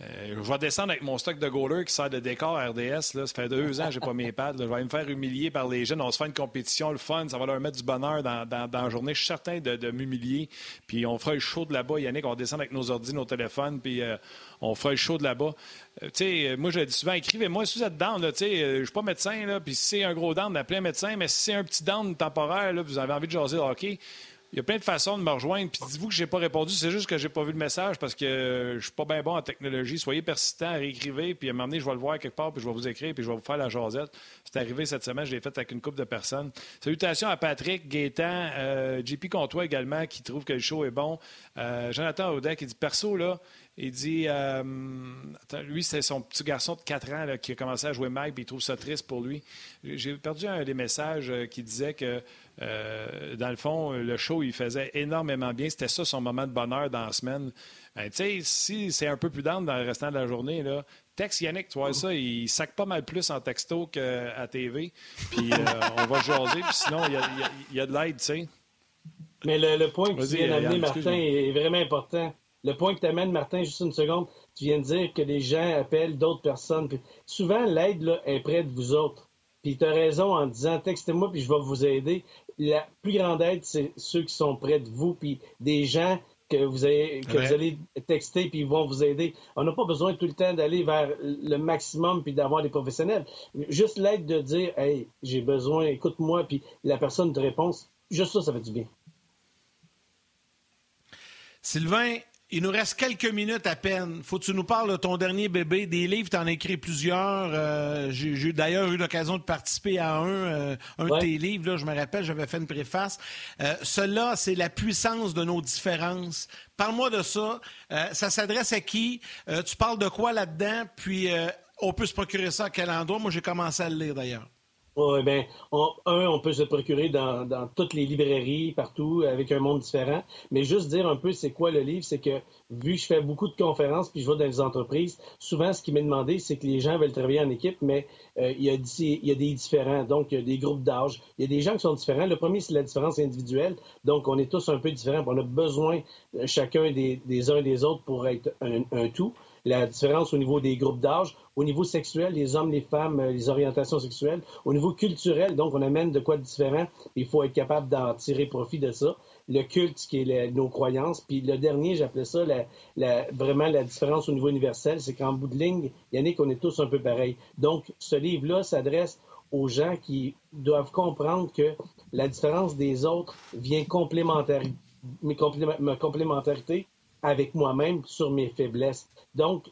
euh, je vais descendre avec mon stock de goalers qui sert de décor RDS. Ça fait deux ans que je n'ai pas mes pads. Je vais me faire humilier par les jeunes. On se fait une compétition, le fun. Ça va leur mettre du bonheur dans, la journée. Je suis certain de, m'humilier. Puis on fera le show de là-bas. Yannick, on va descendre avec nos ordi, nos téléphones. Puis euh, on fera le show de là-bas. Euh, sais, moi, je dis souvent, écrivez-moi si vous êtes down. Je ne suis pas médecin. Puis si c'est un gros down, appelez un médecin. Mais si c'est un petit down temporaire, vous avez envie de jaser de hockey, il y a plein de façons de me rejoindre. Puis dites-vous que je n'ai pas répondu, c'est juste que j'ai pas vu le message parce que je suis pas bien bon en technologie. Soyez persistant, réécrivez, puis à un moment donné, je vais le voir quelque part, puis je vais vous écrire, puis je vais vous faire la jasette. C'est arrivé cette semaine, je l'ai fait avec une couple de personnes. Salutations à Patrick, Gaétan, euh, JP Comtois également, qui trouve que le show est bon. Euh, Jonathan Audet qui dit perso, là, il dit, euh, lui, c'est son petit garçon de 4 ans qui a commencé à jouer Mike, puis il trouve ça triste pour lui. J'ai perdu un des messages qui disait que euh, dans le fond, le show, il faisait énormément bien. C'était ça son moment de bonheur dans la semaine. Ben, si c'est un peu plus down dans le restant de la journée, là, texte Yannick, tu vois ça, il sac pas mal plus en texto qu'à TV. Puis euh, on va jaser, puis sinon, il y a, de l'aide, tu sais. Mais le, point que tu viens d'amener, Martin, est vraiment important. Le point que tu amènes, Martin, juste une seconde, tu viens de dire que les gens appellent d'autres personnes. souvent, l'aide est près de vous autres. Puis tu as raison en disant textez-moi puis je vais vous aider la plus grande aide, c'est ceux qui sont près de vous, puis des gens que vous, avez, que vous allez texter puis ils vont vous aider. On n'a pas besoin tout le temps d'aller vers le maximum puis d'avoir des professionnels. Juste l'aide de dire Hey, j'ai besoin, écoute-moi, puis la personne te répond. Juste ça, ça fait du bien. Sylvain, il nous reste quelques minutes à peine. Faut que tu nous parles de ton dernier bébé. Des livres, tu en as écrit plusieurs. Euh, j'ai d'ailleurs eu l'occasion de participer à un, euh, un de tes livres. Là, je me rappelle, j'avais fait une préface. Euh, cela, c'est la puissance de nos différences. Parle-moi de ça. ça s'adresse à qui? tu parles de quoi là-dedans? Puis, on peut se procurer ça à quel endroit? Moi, j'ai commencé à le lire d'ailleurs. Oui, bien, un, on peut se procurer dans, toutes les librairies, partout, avec un monde différent. Mais juste dire un peu c'est quoi le livre, c'est que vu que je fais beaucoup de conférences puis je vais dans les entreprises, souvent ce qui m'est demandé, c'est que les gens veulent travailler en équipe, mais euh, il, y a, il, y a, des différents. Donc, il y a des groupes d'âge. Il y a des gens qui sont différents. Le premier, c'est la différence individuelle. Donc, on est tous un peu différents. On a besoin euh, chacun des, uns et des autres pour être un tout la différence au niveau des groupes d'âge, au niveau sexuel, les hommes, les femmes, euh, les orientations sexuelles, au niveau culturel, donc on amène de quoi de différent, il faut être capable d'en tirer profit de ça. Le culte, qui est nos croyances, puis le dernier, j'appelais ça vraiment la différence au niveau universel, c'est qu'en bout de ligne, Yannick, on est tous un peu pareils. Donc, ce livre-là s'adresse aux gens qui doivent comprendre que la différence des autres vient complémentaire, ma complémentarité avec moi-même sur mes faiblesses. Donc,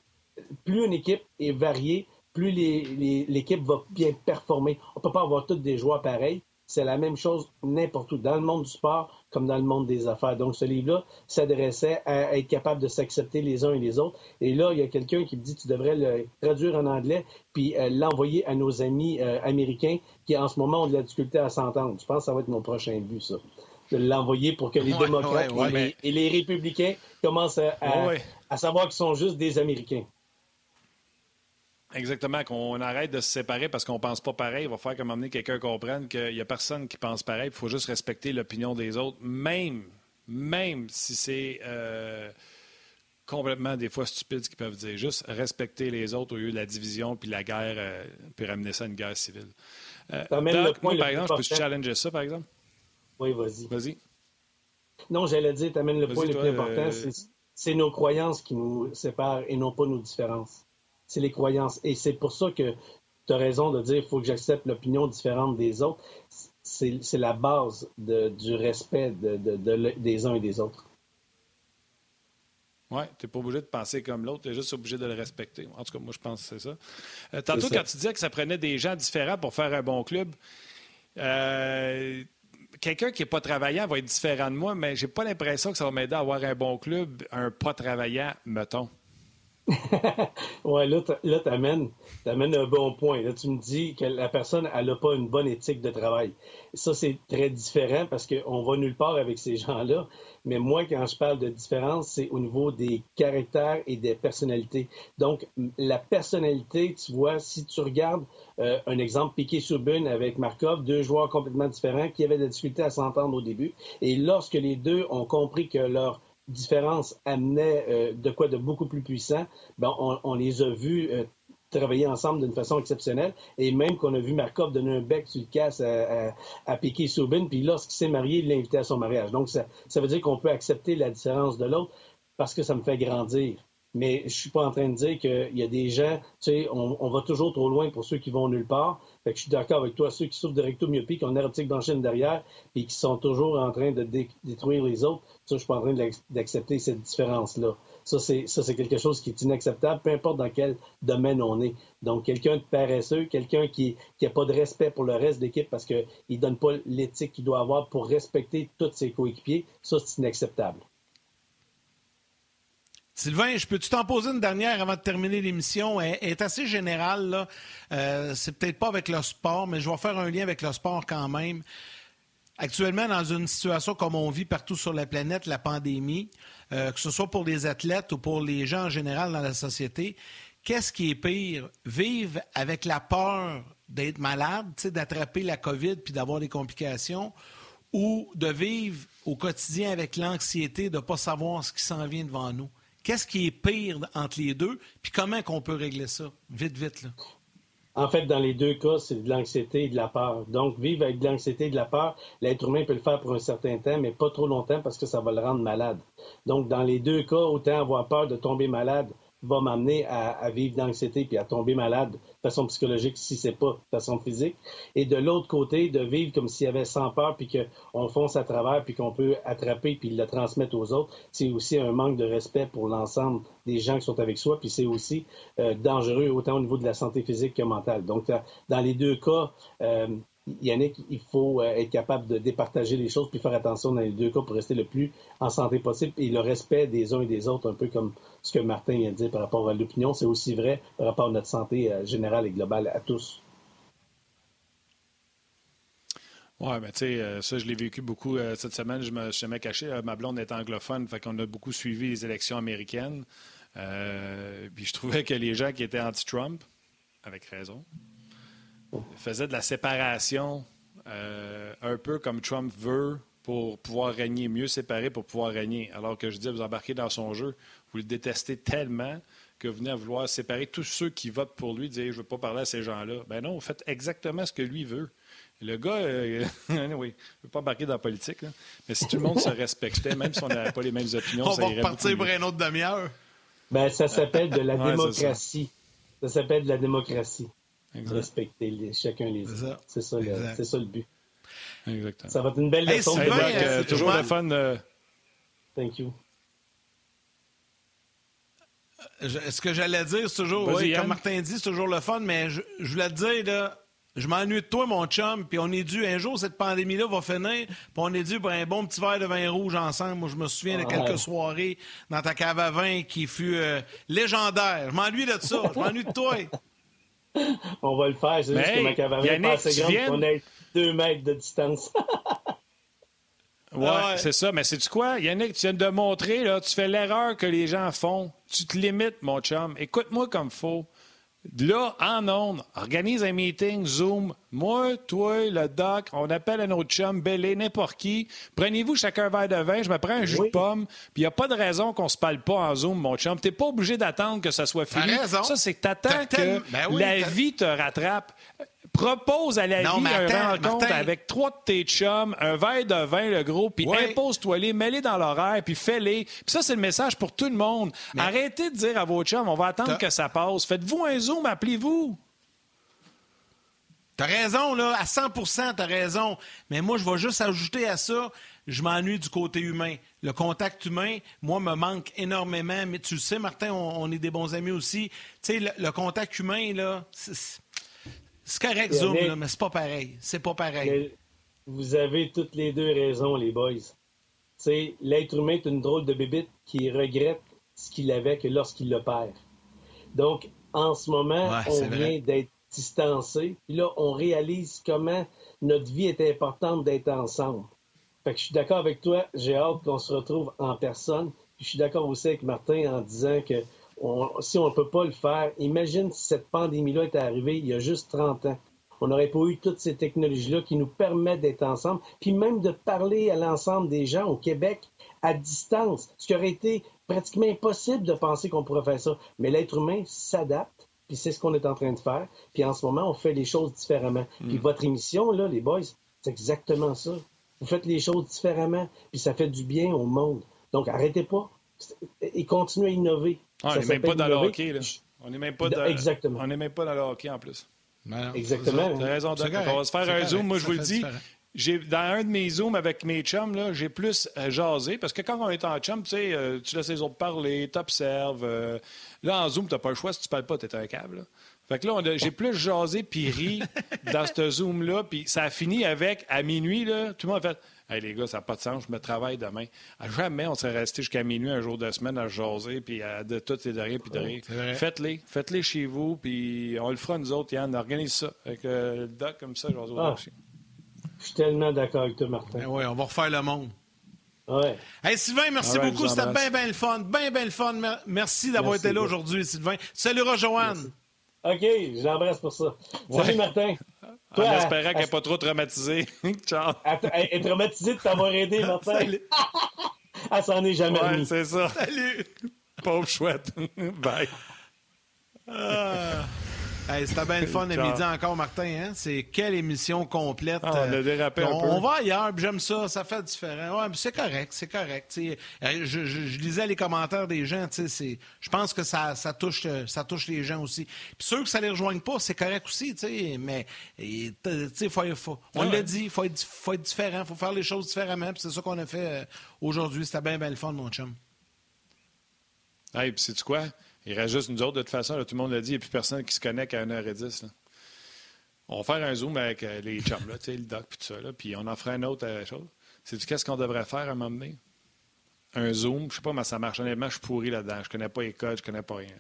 plus une équipe est variée, plus l'équipe va bien performer. On ne peut pas avoir tous des joueurs pareils. C'est la même chose n'importe où, dans le monde du sport comme dans le monde des affaires. Donc, ce livre-là s'adressait à être capable de s'accepter les uns et les autres. Et là, il y a quelqu'un qui me dit tu devrais le traduire en anglais puis euh, l'envoyer à nos amis euh, américains qui, en ce moment, ont de la difficulté à s'entendre. Je pense que ça va être mon prochain but, ça de l'envoyer pour que les démocrates et, les, républicains commencent à, savoir qu'ils sont juste des Américains. Exactement, qu'on arrête de se séparer parce qu'on ne pense pas pareil. Il va falloir qu'à un moment donné, quelqu'un comprenne qu'il n'y a personne qui pense pareil. Il faut juste respecter l'opinion des autres, même, même si c'est euh, complètement des fois stupide ce qu'ils peuvent dire. Juste respecter les autres au lieu de la division puis la guerre, euh, puis ramener ça à une guerre civile. Euh, moi, par exemple, je peux challenger ça, par exemple? Oui, vas-y. Vas-y. Non, j'allais dire, tu amènes le point le plus important, euh, c'est nos croyances qui nous séparent et non pas nos différences. C'est les croyances. Et c'est pour ça que tu as raison de dire qu'il faut que j'accepte l'opinion différente des autres. C'est la base du respect des uns et des autres. Oui, tu n'es pas obligé de penser comme l'autre, tu es juste obligé de le respecter. En tout cas, moi, je pense que c'est ça. Euh, tantôt, quand tu disais que ça prenait des gens différents pour faire un bon club, euh, quelqu'un qui n'est pas travaillant va être différent de moi, mais j'ai pas l'impression que ça va m'aider à avoir un bon club, un pas travaillant, mettons. Oui, là, tu amènes, un bon point. Là, tu me dis que la personne, elle n'a pas une bonne éthique de travail. Ça, c'est très différent parce qu'on va nulle part avec ces gens-là. Mais moi, quand je parle de différence, c'est au niveau des caractères et des personnalités. Donc, la personnalité, tu vois, si tu regardes euh, un exemple, Piqué Subin avec Markov, deux joueurs complètement différents qui avaient des difficultés à s'entendre au début. Et lorsque les deux ont compris que leur différence amenait euh, de quoi de beaucoup plus puissant, ben, on, les a vus euh, travailler ensemble d'une façon exceptionnelle. Et même qu'on a vu Markov donner un bec sur le casse à, à, Piquet Soubin, puis lorsqu'il s'est marié, il l'a invité à son mariage. Donc, ça, ça veut dire qu'on peut accepter la différence de l'autre parce que ça me fait grandir. Mais je suis pas en train de dire qu'il y a des gens, tu sais, on, va toujours trop loin pour ceux qui vont nulle part. Que je suis d'accord avec toi, ceux qui souffrent de rectomyopie, qui ont une érotique d'enchaîne derrière, et qui sont toujours en train de détruire les autres, ça, je suis pas en train d'accepter cette différence-là. Ça, c'est quelque chose qui est inacceptable, peu importe dans quel domaine on est. Donc, quelqu'un de paresseux, quelqu'un qui n'a pas de respect pour le reste de l'équipe parce qu'il ne donne pas l'éthique qu'il doit avoir pour respecter tous ses coéquipiers, ça, c'est inacceptable. Sylvain, je peux-tu t'en poser une dernière avant de terminer l'émission? Elle est assez générale. Là. Euh, c'est peut-être pas avec le sport, mais je vais faire un lien avec le sport quand même. Actuellement, dans une situation comme on vit partout sur la planète, la pandémie, euh, que ce soit pour les athlètes ou pour les gens en général dans la société, qu'est-ce qui est pire? Vivre avec la peur d'être malade, d'attraper la COVID puis d'avoir des complications, ou de vivre au quotidien avec l'anxiété de ne pas savoir ce qui s'en vient devant nous? Qu'est-ce qui est pire entre les deux? Puis comment qu'on peut régler ça? Vite, vite, là. En fait, dans les deux cas, c'est de l'anxiété et de la peur. Donc, vivre avec de l'anxiété et de la peur, l'être humain peut le faire pour un certain temps, mais pas trop longtemps parce que ça va le rendre malade. Donc, dans les deux cas, autant avoir peur de tomber malade va m'amener à, vivre d'anxiété puis à tomber malade de façon psychologique si c'est pas de façon physique. Et de l'autre côté, de vivre comme s'il y avait sans peur puis qu'on fonce à travers puis qu'on peut attraper puis le transmettre aux autres, c'est aussi un manque de respect pour l'ensemble des gens qui sont avec soi puis c'est aussi euh, dangereux autant au niveau de la santé physique que mentale. Donc, dans les deux cas, euh, Yannick, il faut euh, être capable de départager les choses puis faire attention dans les deux cas pour rester le plus en santé possible et le respect des uns et des autres, un peu comme ce que Martin vient de dire par rapport à l'opinion, c'est aussi vrai par rapport à notre santé euh, générale et globale à tous. Oui, mais tu sais, euh, ça, je l'ai vécu beaucoup cette semaine. Je me suis jamais caché. ma blonde est anglophone, fait qu'on a beaucoup suivi les élections américaines. puis je trouvais que les gens qui étaient anti-Trump, avec raison, faisait de la séparation euh, un peu comme Trump veut pour pouvoir régner, mieux séparé pour pouvoir régner. Alors que je dis, vous embarquez dans son jeu, vous le détestez tellement que vous venez à vouloir séparer tous ceux qui votent pour lui, dire je ne veux pas parler à ces gens-là. Ben non, vous faites exactement ce que lui veut. Le gars, euh, oui, je ne veux pas embarquer dans la politique, mais si tout le monde se respectait, même si on n'avait pas les mêmes opinions, on ça va repartir pour une autre demi-heure. Ben, ça s'appelle de la démocratie. Ça, ça s'appelle de la démocratie respecter chacun les autres. C'est ça, le, ça le but. Exactement. Ça va être une belle leçon. Hey, euh, toujours le fun. Euh... Thank you. Ce que j'allais dire, c'est toujours, oui, comme Martin dit, c'est toujours le fun, mais je, je voulais te dire, là, je m'ennuie de toi, mon chum, puis on est dû, un jour, cette pandémie-là va finir, puis on est dû pour un bon petit verre de vin rouge ensemble. Moi, je me souviens de quelques soirées dans ta cave à vin qui fut euh, légendaire. Je m'ennuie de ça, je m'ennuie de toi. on va le faire. C'est juste que ma cavalerie est pas assez grande viens... qu'on ait deux mètres de distance. ouais, c'est ça. Mais c'est-tu quoi? Yannick, tu viens de montrer, là, tu fais l'erreur que les gens font. Tu te limites, mon chum. Écoute-moi comme faut. Là, en ondes, organise un meeting, Zoom. Moi, toi, le doc, on appelle un autre chum, Bellé, n'importe qui. Prenez-vous chacun un verre de vin, je me prends un jus de pomme, puis il n'y a pas de raison qu'on se parle pas en Zoom, mon chum. T'es pas obligé d'attendre que ça soit fini. Ça, c'est que t'attends que ben la vie te rattrape propose à la vie un rencontre avec trois de tes chums, un verre de vin, le gros, puis impose-toi les, mets-les dans l'horaire, puis fais-les. Puis ça, c'est le message pour tout le monde. Arrêtez de dire à vos chums, on va attendre que ça passe. Faites-vous un Zoom, appelez-vous. T'as raison, là, à 100% t'as raison. Mais moi, je vais juste ajouter à ça, je m'ennuie du côté humain. Le contact humain, moi, me manque énormément. Mais tu le sais, Martin, on, est des bons amis aussi. Tu sais, le, le, contact humain, là, c'est correct, Zoom, mais c'est pas pareil. C'est pas pareil. Vous avez toutes les deux raisons, les boys. L'être humain est une drôle de bébite qui regrette ce qu'il avait que lorsqu'il le perd. Donc, en ce moment, on vient d'être distancé. Puis là, on réalise comment notre vie est importante d'être ensemble. Fait que je suis d'accord avec toi. J'ai hâte qu'on se retrouve en personne. Puis je suis d'accord aussi avec Martin en disant que si on ne peut pas le faire, imagine si cette pandémie-là était arrivée il y a juste 30 ans. On n'aurait pas eu toutes ces technologies-là qui nous permettent d'être ensemble, puis même de parler à l'ensemble des gens au Québec à distance, ce qui aurait été pratiquement impossible de penser qu'on pourrait faire ça. Mais l'être humain s'adapte, puis c'est ce qu'on est en train de faire. Puis en ce moment, on fait les choses différemment. Puis mm. votre émission, là, les boys, c'est exactement ça. Vous faites les choses différemment, puis ça fait du bien au monde. Donc arrêtez pas et continuez à innover. Ah, on n'est même pas dans le hockey, là. On n'est même pas dans... Exactement. On n'est même pas dans le hockey en plus. Exactement. Tu as raison, On va se faire un zoom, moi je vous le dis dans un de mes zooms avec mes chums, j'ai plus euh, jasé. Parce que quand on est en chum, tu sais, euh, tu laisses les autres parler, tu observes. Euh. là, en zoom, tu n'as pas le choix. Si tu ne parles pas, tu es un câble. Fait que là, j'ai plus jasé puis ri dans ce zoom-là. Puis ça a fini avec, à minuit, là, tout le monde a fait Hey, les gars, ça n'a pas de sens, je me travaille demain. jamais on serait resté jusqu'à minuit un jour de semaine à jaser, puis à de tout et de rien, puis de rien. Faites-les, faites-les chez vous, puis on le fera nous autres, Yann. Organise ça avec le doc comme ça, jaser ah. aussi. Je suis tellement d'accord avec toi, Martin. Ben oui, on va refaire le monde. Ouais. Hey, Sylvain, merci beaucoup. C'était bien, bien le fun. Bien, bien le fun. Merci d'avoir été là aujourd'hui, Sylvain. Salut, Joanne. OK, j'embrasse pour ça. Salut, Martin. en espérant qu'elle n'est pas trop traumatisée. Ciao. Elle est traumatisée de t'avoir aidé, Martin. elle s'en est jamais ouais, c'est ça. Salut. Pauvre chouette. Bye. Ah. Hey, C'était bien le fun à midi encore, Martin. Hein? C'est quelle émission complète. Ah, on a dérapé un peu. On va ailleurs, j'aime ça, ça fait différent. Ouais, c'est correct, c'est correct. Euh, je, je, lisais les commentaires des gens. Je pense que ça, ça, touche, ça touche les gens aussi. Puis ceux que ça les rejoigne pas, c'est correct aussi. Mais faut, faut, on l'a dit, il faut être, faut être différent, il faut faire les choses différemment. c'est ça qu'on a fait euh, aujourd'hui. C'était bien, bien le fun, mon chum. Hey, puis c'est quoi? Il reste juste nous autres, de toute façon, tout le monde l'a dit, il n'y a plus personne qui se connecte à 1h10. On va faire un zoom avec euh, les chums, là, le doc, puis tout ça, là, puis on en fera un autre euh, chose. C'est qu'est-ce qu'on devrait faire à un moment donné? Un zoom, je ne sais pas comment ça marche. Honnêtement, je suis pourri là-dedans. Je ne connais pas les codes, je ne connais pas rien.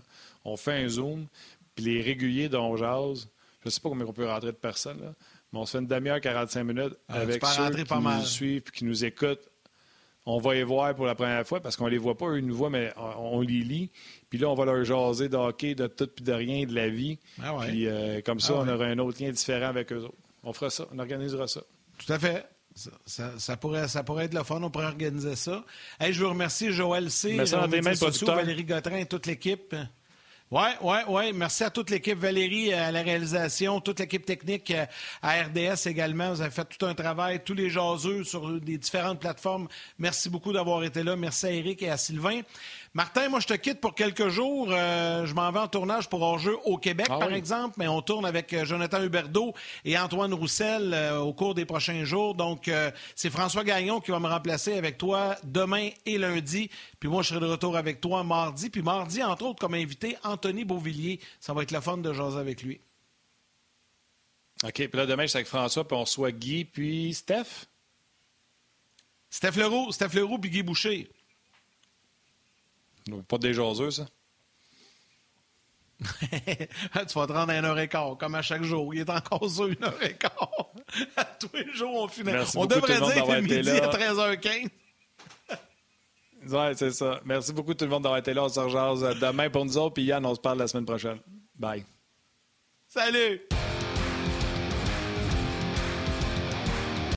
On fait un zoom, puis les réguliers dont jase, je ne sais pas combien on peut rentrer de personnes, là, mais on se fait une demi-heure, 45 minutes ah, avec ceux qui nous suivent qui nous écoutent on va les voir pour la première fois parce qu'on les voit pas, eux nous voient, mais on, les lit. Puis là, on va leur jaser de hockey, de tout puis de rien, de la vie. Ah puis euh, comme ça, ah on aura un autre lien différent avec eux autres. On fera ça, on organisera ça. Tout à fait. Ça, pourrait, ça pourrait être le fun, on pourrait organiser ça. je vous remercie Joël C. Merci à Valérie Gautrin et toute l'équipe. Oui, oui, oui. Merci à toute l'équipe. Valérie à la réalisation, toute l'équipe technique euh, à RDS également. Vous avez fait tout un travail, tous les jaseux sur les différentes plateformes. Merci beaucoup d'avoir été là. Merci à Eric et à Sylvain. Martin, moi, je te quitte pour quelques jours. Euh, je m'en vais en tournage pour Hors-jeu au Québec, ah par exemple, mais on tourne avec euh, Jonathan Huberdeau et Antoine Roussel euh, au cours des prochains jours. Donc, c'est François Gagnon qui va me remplacer avec toi demain et lundi. Puis moi, je serai de retour avec toi mardi. Puis mardi, entre autres, comme invité, Anthony Beauvillier. Ça va être la fun de jaser avec lui. OK. Puis là, demain, je suis avec François, puis on reçoit Guy, puis Steph? Steph Leroux, Steph Leroux, puis Guy Boucher. Pas des jaseux, ça? tu vas te rendre à une heure et quart, comme à chaque jour. Il est encore sur une heure et quart. à tous les jours, on finit. on devrait dire que midi à 13h15. oui, c'est ça. Merci beaucoup tout le monde d'avoir été là. On se rejase demain pour nous autres. Puis Yann, on se parle la semaine prochaine. Bye. Salut!